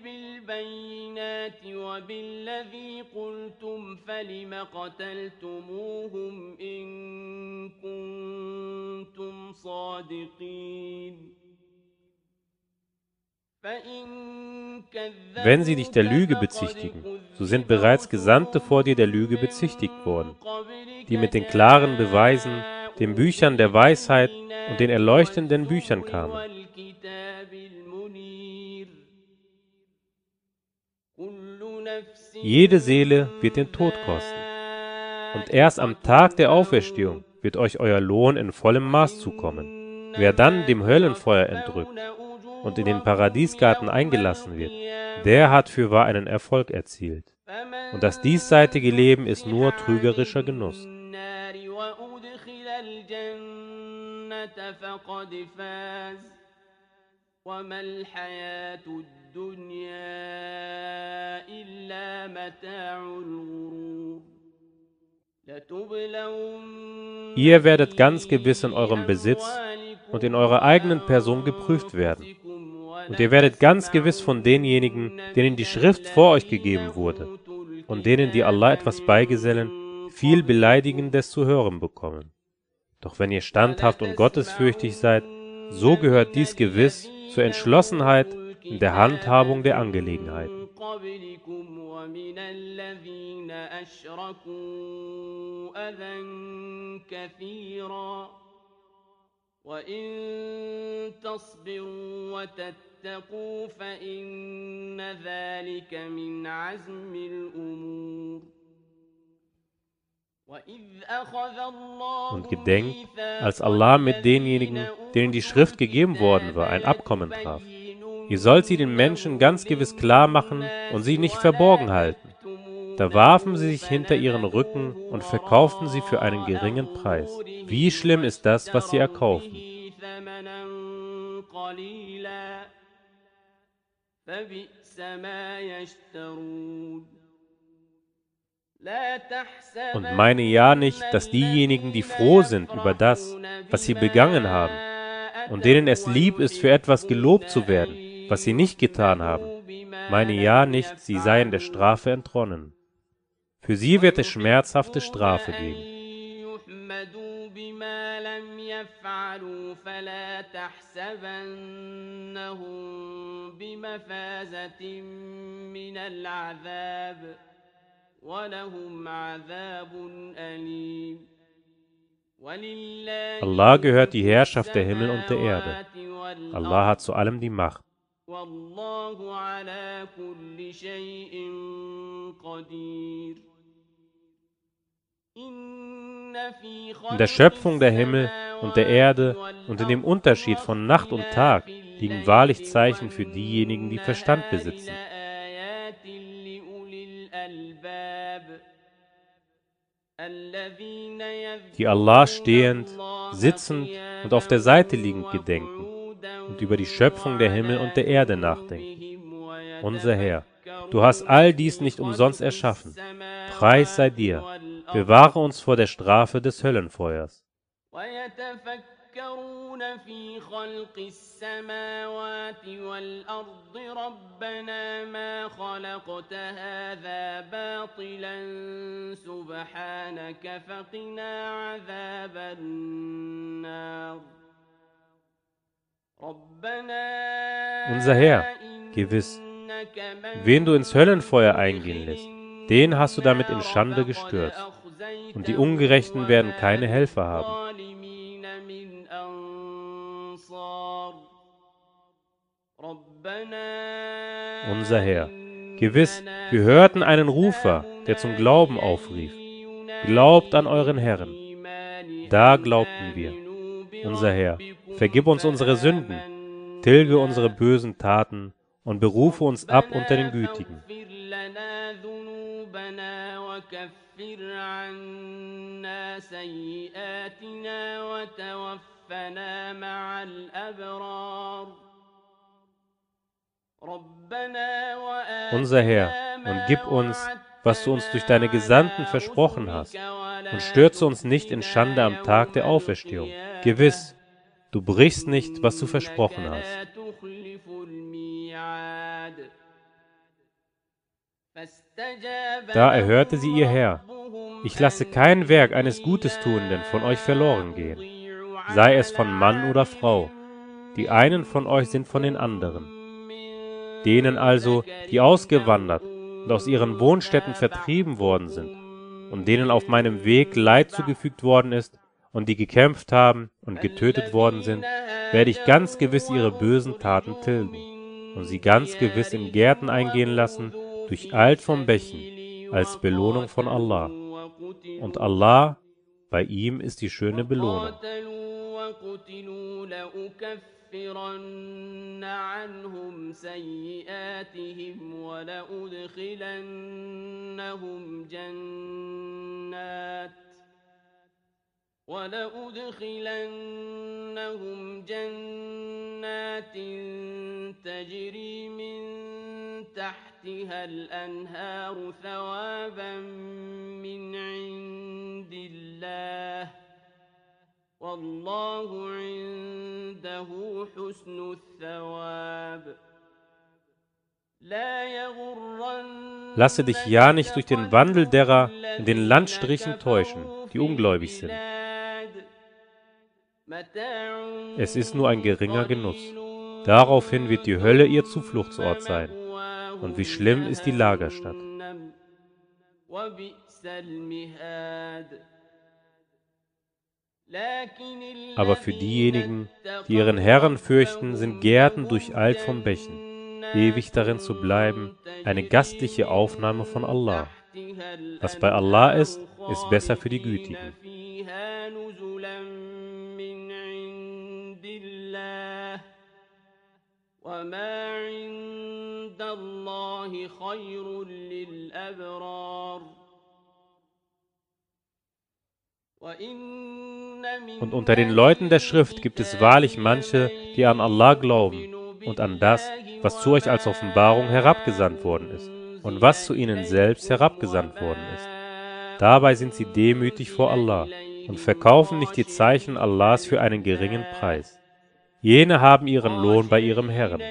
بالبينات وبالذي قلتم فلم قتلتموهم إن كنتم صادقين فإن Wenn sie dich der Lüge bezichtigen, so sind bereits Gesandte vor dir der Lüge bezichtigt worden, die mit den klaren Beweisen, den Büchern der Weisheit und den erleuchtenden Büchern kamen. Jede Seele wird den Tod kosten. Und erst am Tag der Auferstehung wird euch euer Lohn in vollem Maß zukommen. Wer dann dem Höllenfeuer entrückt und in den Paradiesgarten eingelassen wird, der hat fürwahr einen Erfolg erzielt. Und das diesseitige Leben ist nur trügerischer Genuss. النار وأدخل الجنة فقد فاز وما الحياة الدنيا إلا متاع الغرور لتبلون Ihr werdet ganz gewiss in eurem Besitz und in eurer eigenen Person geprüft werden. Und ihr werdet ganz gewiss von denjenigen, denen die Schrift vor euch gegeben wurde, und denen, die Allah etwas beigesellen, viel Beleidigendes zu hören bekommen. Doch wenn ihr standhaft und gottesfürchtig seid, so gehört dies gewiss zur Entschlossenheit in der Handhabung der Angelegenheiten. Und gedenkt, als Allah mit denjenigen, denen die Schrift gegeben worden war, ein Abkommen traf. Ihr sollt sie den Menschen ganz gewiss klar machen und sie nicht verborgen halten. Da warfen sie sich hinter ihren Rücken und verkauften sie für einen geringen Preis. Wie schlimm ist das, was sie erkaufen? Und meine ja nicht, dass diejenigen, die froh sind über das, was sie begangen haben, und denen es lieb ist, für etwas gelobt zu werden, was sie nicht getan haben, meine ja nicht, sie seien der Strafe entronnen. Für sie wird es schmerzhafte Strafe geben. يحمدوا بما لم يفعلوا فلا تحسبنهم بمفازة من العذاب ولهم عذاب أليم ولله Allah gehört die Herrschaft der Himmel und der Erde. السماوات والأرض Allah hat zu allem die Macht. والله على كل شيء قدير إن في In der Schöpfung der Himmel und der Erde und in dem Unterschied von Nacht und Tag liegen wahrlich Zeichen für diejenigen, die Verstand besitzen. آيات لأولي الألباب الذين die Allah stehend, sitzend und auf der Seite liegend gedenken und über die Schöpfung der Himmel und der Erde nachdenken. Unser Herr, du hast all dies nicht umsonst erschaffen. Preis sei dir. Bewahre uns vor der Strafe des Höllenfeuers. ويتفكرون في خلق السماوات والأرض ربنا ما خلقت هذا باطلا سبحانك فقنا عذاب النار ربنا unser Herr, gewiss, wen du ins Höllenfeuer eingehen lässt, den hast du damit in Schande gestürzt. Und die Ungerechten werden keine Helfer haben. Unser Herr, gewiss, wir hörten einen Rufer, der zum Glauben aufrief. Glaubt an euren Herrn. Da glaubten wir unser Herr, vergib uns unsere Sünden, tilge unsere bösen Taten und berufe uns ab unter den Gütigen. Unser Herr, und gib uns, was du uns durch deine Gesandten versprochen hast, und stürze uns nicht in Schande am Tag der Auferstehung. Gewiss, du brichst nicht, was du versprochen hast. Da erhörte sie ihr Herr, ich lasse kein Werk eines Gutes-Tuenden von euch verloren gehen, sei es von Mann oder Frau. Die einen von euch sind von den anderen. Denen also, die ausgewandert und aus ihren Wohnstätten vertrieben worden sind, und denen auf meinem Weg Leid zugefügt worden ist, und die gekämpft haben und getötet worden sind, werde ich ganz gewiss ihre bösen Taten tilgen und sie ganz gewiss in Gärten eingehen lassen, durcheilt von Bächen, als Belohnung von Allah. Und Allah, bei ihm ist die schöne Belohnung. لأكفرن عنهم سيئاتهم ولأدخلنهم جنات ولأدخلنهم جنات تجري من تحتها الأنهار ثوابا من عند الله والله حسن الثواب Lasse dich ja nicht durch den Wandel derer in den Landstrichen täuschen, die ungläubig sind. Es ist nur ein geringer Genuss. Daraufhin wird die Hölle ihr Zufluchtsort sein. Und wie schlimm ist die Lagerstadt. Aber für diejenigen, die ihren Herrn fürchten, sind Gärten durcheilt von Bächen, ewig darin zu bleiben, eine gastliche Aufnahme von Allah. Was bei Allah ist, ist besser für die Gütigen. وما عند الله خير للأبرار und unter den Leuten der Schrift gibt es wahrlich manche, die an Allah glauben und an das, was zu euch als Offenbarung herabgesandt worden ist und was zu ihnen selbst herabgesandt worden ist. Dabei sind sie demütig vor Allah und verkaufen nicht die Zeichen Allahs für einen geringen Preis. Jene haben ihren Lohn bei ihrem Herrn.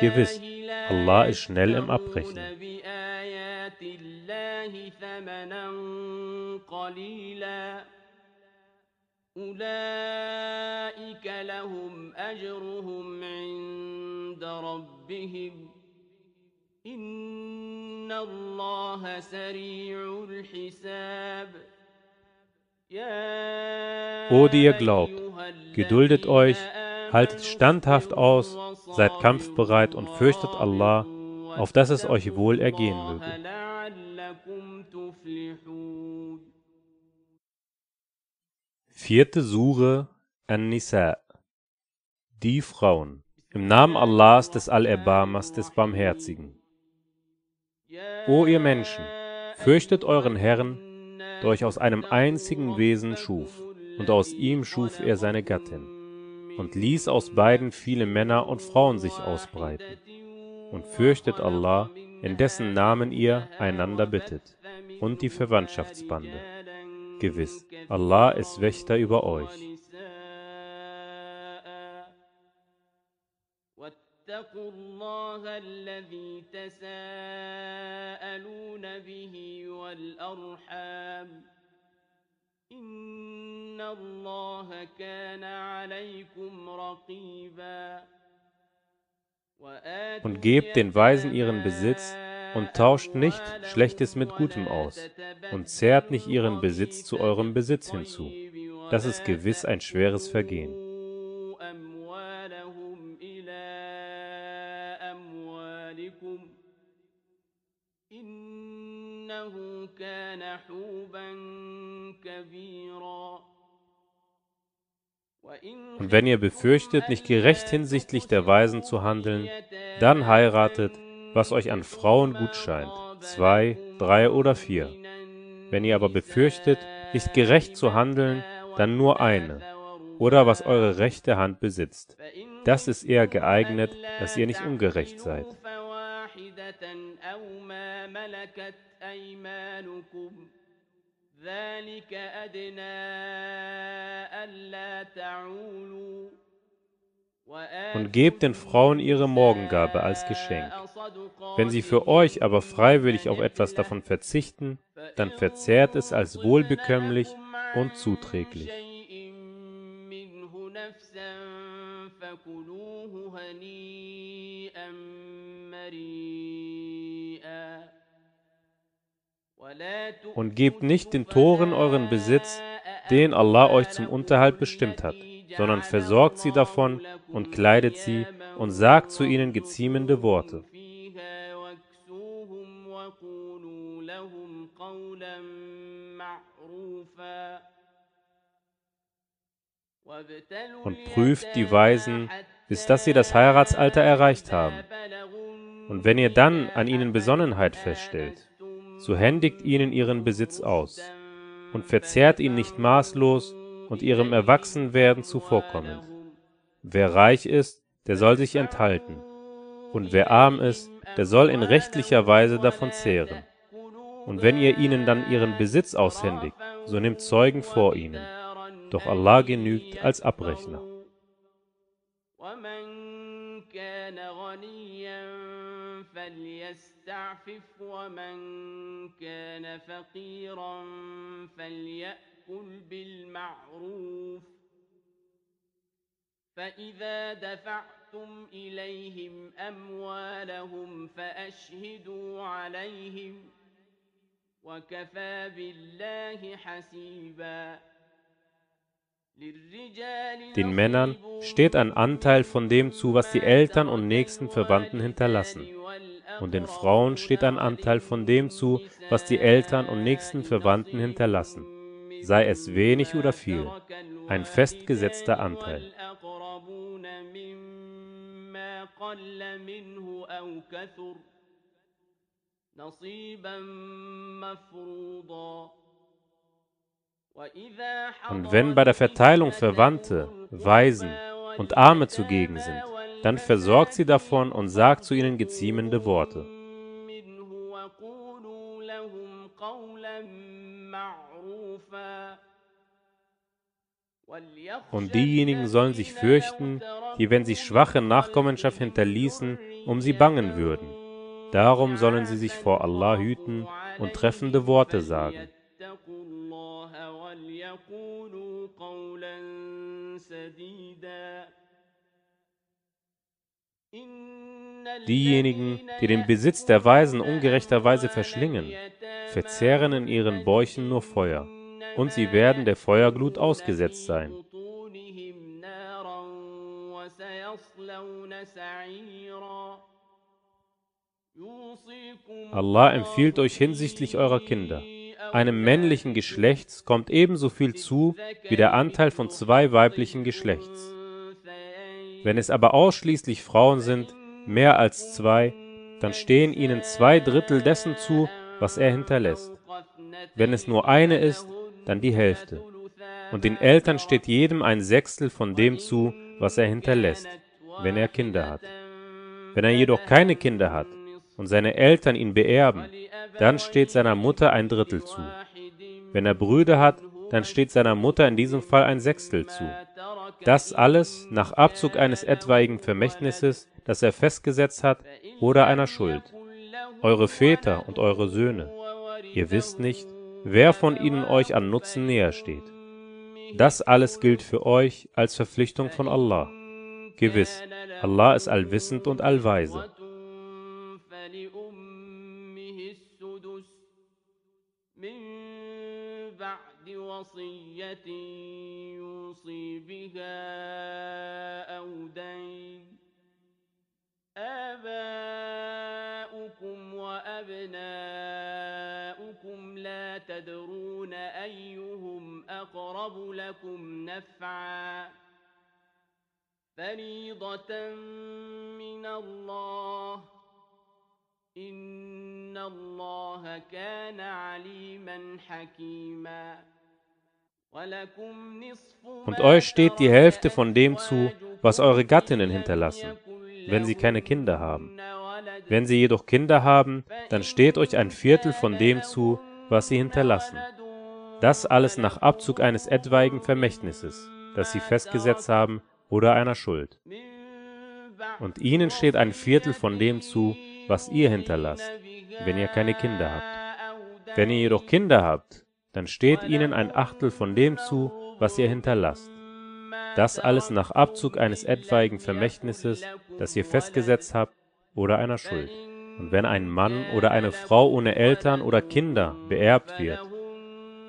Gewiss, Allah ist schnell im Abbrechen. أولئك لهم أجرهم عند ربهم إن الله سريع الحساب O die ihr glaubt, geduldet euch, haltet standhaft aus, seid kampfbereit und fürchtet Allah, auf dass es euch wohl ergehen möge. Vierte Sure An-Nisa Die Frauen im Namen Allahs des Al-Erbarmers des Barmherzigen. O ihr Menschen, fürchtet euren Herrn, der euch aus einem einzigen Wesen schuf, und aus ihm schuf er seine Gattin, und ließ aus beiden viele Männer und Frauen sich ausbreiten. Und fürchtet Allah, in dessen Namen ihr einander bittet, und die Verwandtschaftsbande. Gewiss, Allah ist Wächter über euch. واتقوا الله الذي تساءلون به والأرحام إن الله كان Und gebt den Weisen ihren Besitz und tauscht nicht Schlechtes mit Gutem aus und zehrt nicht ihren Besitz zu eurem Besitz hinzu. Das ist gewiss ein schweres Vergehen. Und wenn ihr befürchtet, nicht gerecht hinsichtlich der Weisen zu handeln, dann heiratet, was euch an Frauen gut scheint, zwei, drei oder vier. Wenn ihr aber befürchtet, nicht gerecht zu handeln, dann nur eine, oder was eure rechte Hand besitzt. Das ist eher geeignet, dass ihr nicht ungerecht seid. فواحدة أو ما ملكت أيمانكم ذلك أدنى ألا تعولوا und gebt den Frauen ihre Morgengabe als Geschenk. Wenn sie für euch aber freiwillig auf etwas davon verzichten, dann verzehrt es als wohlbekömmlich und zuträglich. Und gebt nicht den Toren euren Besitz, den Allah euch zum Unterhalt bestimmt hat sondern versorgt sie davon und kleidet sie und sagt zu ihnen geziemende Worte. Und prüft die Weisen, bis dass sie das Heiratsalter erreicht haben. Und wenn ihr dann an ihnen Besonnenheit feststellt, so händigt ihnen ihren Besitz aus und verzehrt ihn nicht maßlos, und ihrem Erwachsenwerden zuvorkommend. Wer reich ist, der soll sich enthalten, und wer arm ist, der soll in rechtlicher Weise davon zehren. Und wenn ihr ihnen dann ihren Besitz aushändigt, so nimmt Zeugen vor ihnen. Doch Allah genügt als Abrechner. ومن كان غنيا فليستعفف ومن كان فقيرا فليأكل بالمعروف فإذا دفعتم إليهم أموالهم فأشهدوا عليهم وكفى بالله حسيبا Den Männern steht ein Anteil von dem zu, was die Eltern und nächsten Verwandten hinterlassen. Und den Frauen steht ein Anteil von dem zu, was die Eltern und nächsten Verwandten hinterlassen, sei es wenig oder viel, ein festgesetzter Anteil. Und wenn bei der Verteilung Verwandte, Waisen und Arme zugegen sind, dann versorgt sie davon und sagt zu ihnen geziemende Worte. Und diejenigen sollen sich fürchten, die, wenn sie schwache Nachkommenschaft hinterließen, um sie bangen würden. Darum sollen sie sich vor Allah hüten und treffende Worte sagen. Diejenigen, die den Besitz der Weisen ungerechterweise verschlingen, verzehren in ihren Bäuchen nur Feuer und sie werden der Feuerglut ausgesetzt sein. Allah empfiehlt euch hinsichtlich eurer Kinder. Einem männlichen Geschlechts kommt ebenso viel zu wie der Anteil von zwei weiblichen Geschlechts. Wenn es aber ausschließlich Frauen sind, mehr als zwei, dann stehen ihnen zwei Drittel dessen zu, was er hinterlässt. Wenn es nur eine ist, dann die Hälfte. Und den Eltern steht jedem ein Sechstel von dem zu, was er hinterlässt, wenn er Kinder hat. Wenn er jedoch keine Kinder hat und seine Eltern ihn beerben, dann steht seiner Mutter ein Drittel zu. Wenn er Brüder hat, dann steht seiner Mutter in diesem Fall ein Sechstel zu. Das alles nach Abzug eines etwaigen Vermächtnisses, das er festgesetzt hat, oder einer Schuld. Eure Väter und eure Söhne. Ihr wisst nicht, wer von ihnen euch an Nutzen näher steht. Das alles gilt für euch als Verpflichtung von Allah. Gewiss, Allah ist allwissend und allweise. فلأمه السدس من بعد وصية يوصي بها أو دين آباؤكم وأبناؤكم لا تدرون أيهم أقرب لكم نفعا. فريضة من الله إن الله كان عليما حكيما. ولكم نصف Und euch steht die Hälfte von dem zu, was eure Gattinnen hinterlassen, wenn sie keine Kinder haben. Wenn sie jedoch Kinder haben, dann steht euch ein Viertel von dem zu, was sie hinterlassen. Das alles nach Abzug eines etwaigen Vermächtnisses, das sie festgesetzt haben, oder einer Schuld. Und ihnen steht ein Viertel von dem zu, was ihr hinterlasst, wenn ihr keine Kinder habt. Wenn ihr jedoch Kinder habt, dann steht ihnen ein Achtel von dem zu, was ihr hinterlasst. Das alles nach Abzug eines etwaigen Vermächtnisses, das ihr festgesetzt habt, oder einer Schuld. Und wenn ein Mann oder eine Frau ohne Eltern oder Kinder beerbt wird,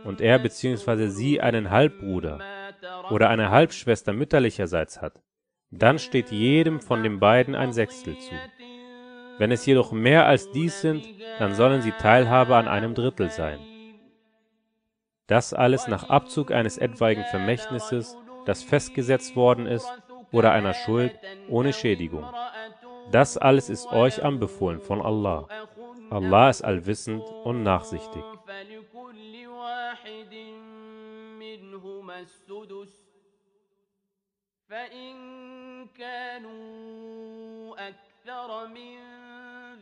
und er bzw. sie einen Halbbruder oder eine Halbschwester mütterlicherseits hat, dann steht jedem von den beiden ein Sechstel zu. Wenn es jedoch mehr als dies sind, dann sollen sie Teilhabe an einem Drittel sein. Das alles nach Abzug eines etwaigen Vermächtnisses, das festgesetzt worden ist, oder einer Schuld ohne Schädigung. Das alles ist euch anbefohlen von Allah. Allah ist allwissend und nachsichtig. فلكل واحد منهما السدس فإن كانوا أكثر من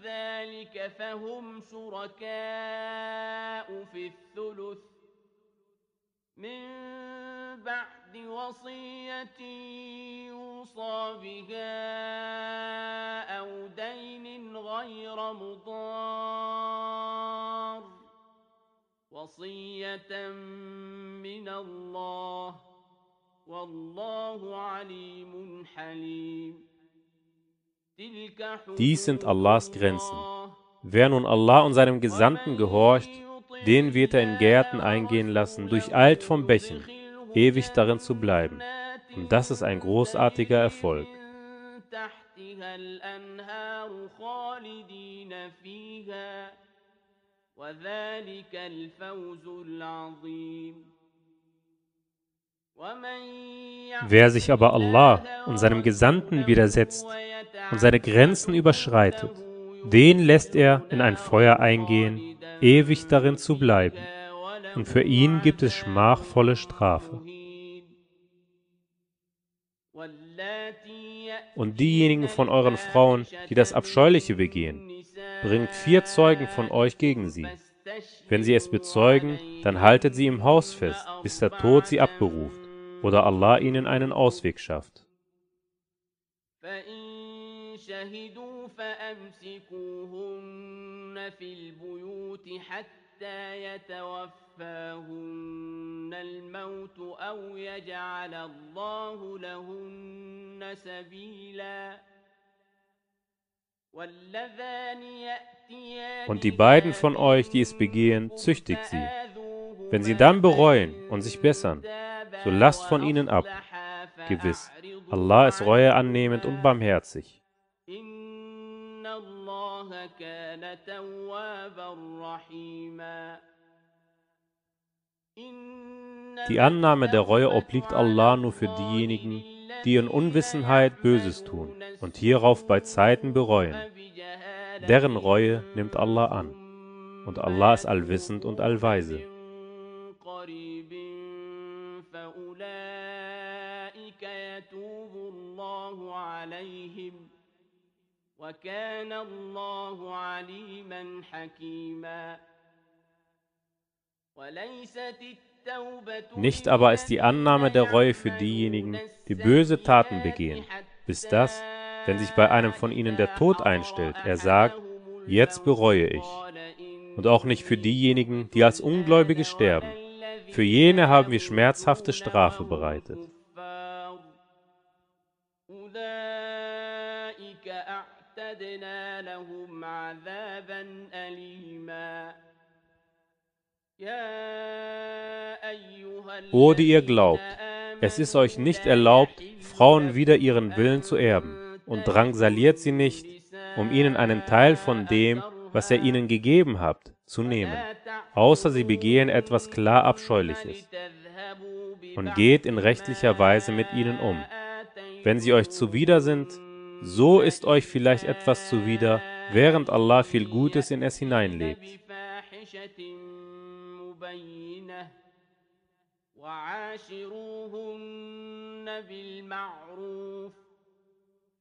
ذلك فهم شركاء في الثلث من بعد وصية يوصى بها أو دين غير مضار. وصية من الله. والله عليم حليم. تلك Dies sind Allahs Grenzen. الله. Wer nun Allah und seinem Gesandten gehorcht, den wird er in Gärten eingehen lassen, durcheilt vom Bächen, ewig darin zu bleiben. Und das ist ein großartiger Erfolg. من تحتها الأنهار خالدين فيها وذلك الفوز العظيم ومن Wer sich aber Allah und seinem Gesandten widersetzt und seine Grenzen überschreitet, den lässt er in ein Feuer eingehen, ewig darin zu bleiben. Und für ihn gibt es schmachvolle Strafe. Und diejenigen von euren Frauen, die das Abscheuliche begehen, bringt vier Zeugen von euch gegen sie. Wenn sie es bezeugen, dann haltet sie im Haus fest, bis der Tod sie abberuft oder Allah ihnen einen Ausweg schafft. فإن شهدوا فأمسكوهن في البيوت حتى يتوفاهن الموت أو يجعل الله لهن سبيلا واللذان يأتيان Und die beiden von euch, die es begehen, züchtigt sie. Wenn sie dann bereuen und sich bessern, so lasst von ihnen ab. Gewiss, Allah ist Reue annehmend und barmherzig. إن الله كان توابا رحيما Die Annahme der Reue obliegt Allah nur für diejenigen, die in Unwissenheit Böses tun und hierauf bei Zeiten bereuen. Deren Reue nimmt Allah an. Und Allah ist allwissend und allweise. وكان الله عليما حكيما وليست التوبة Nicht aber ist die Annahme der Reue für diejenigen, die böse Taten begehen, bis das, Wenn sich bei einem von ihnen der Tod einstellt, er sagt, jetzt bereue ich. Und auch nicht für diejenigen, die als Ungläubige sterben. Für jene haben wir schmerzhafte Strafe bereitet. أعتدنا لهم عذابا أليما O, die ihr glaubt, es ist euch nicht erlaubt, Frauen wider ihren Willen zu erben, und drangsaliert sie nicht, um ihnen einen Teil von dem, was ihr ihnen gegeben habt, zu nehmen, außer sie begehen etwas klar Abscheuliches, und geht in rechtlicher Weise mit ihnen um. Wenn sie euch zuwider sind, so ist euch vielleicht etwas zuwider, während Allah viel Gutes in es hineinlegt. بينة وعاشروهن بالمعروف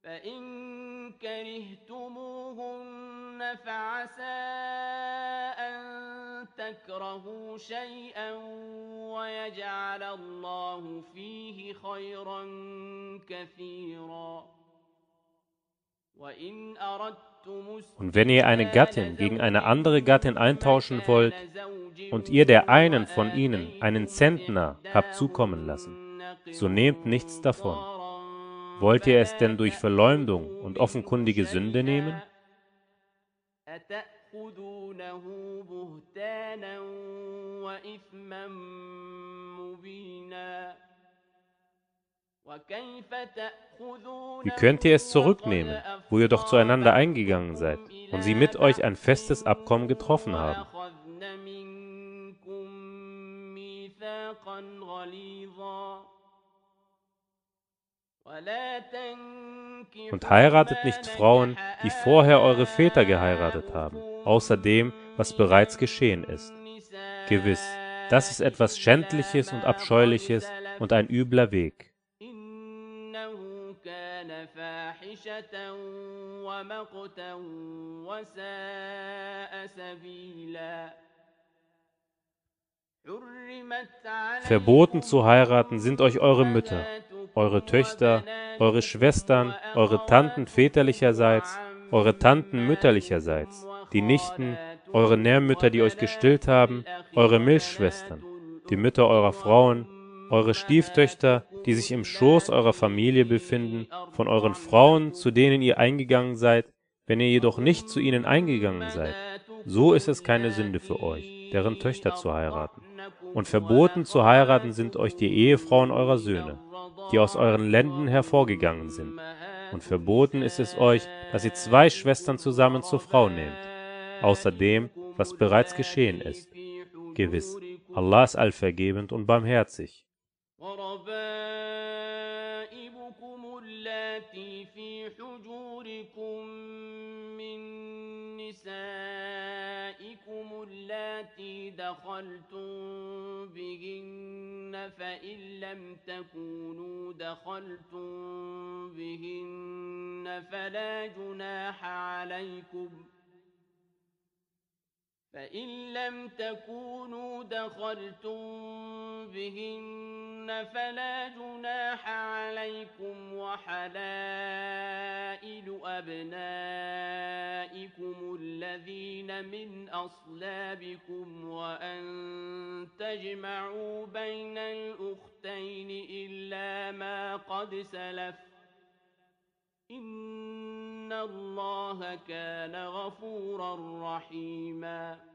فإن كرهتموهن فعسى أن تكرهوا شيئا ويجعل الله فيه خيرا كثيرا وإن أردت und wenn ihr eine Gattin gegen eine andere Gattin eintauschen wollt und ihr der einen von ihnen einen Zentner habt zukommen lassen, so nehmt nichts davon. Wollt ihr es denn durch Verleumdung und offenkundige Sünde nehmen? Wie könnt ihr es zurücknehmen, wo ihr doch zueinander eingegangen seid und sie mit euch ein festes Abkommen getroffen haben? Und heiratet nicht Frauen, die vorher eure Väter geheiratet haben, außer dem, was bereits geschehen ist. Gewiss, das ist etwas Schändliches und Abscheuliches und ein übler Weg. فاحشة ومقتا وساء سبيلا Verboten zu heiraten sind euch eure Mütter, eure Töchter, eure Schwestern, eure Tanten väterlicherseits, eure Tanten mütterlicherseits, die Nichten, eure Nährmütter, die euch gestillt haben, eure Milchschwestern, die Mütter eurer Frauen, eure Stieftöchter, die sich im Schoß eurer Familie befinden, von euren Frauen, zu denen ihr eingegangen seid, wenn ihr jedoch nicht zu ihnen eingegangen seid, so ist es keine Sünde für euch, deren Töchter zu heiraten. Und verboten zu heiraten sind euch die Ehefrauen eurer Söhne, die aus euren Ländern hervorgegangen sind. Und verboten ist es euch, dass ihr zwei Schwestern zusammen zur Frau nehmt, außer dem, was bereits geschehen ist. Gewiss, Allah ist allvergebend und barmherzig. وربائبكم اللاتي في حجوركم من نسائكم اللاتي دخلتم بهن فإن لم تكونوا دخلتم بهن فلا جناح عليكم ۖ فإن لم تكونوا دخلتم بهن فلا جناح عليكم وحلائل أبنائكم الذين من أصلابكم وأن تجمعوا بين الأختين إلا ما قد سلف إن الله كان غفورا رحيما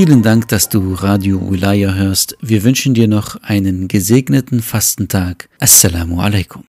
Vielen Dank, dass du Radio Ulaya hörst. Wir wünschen dir noch einen gesegneten Fastentag. Assalamu alaikum.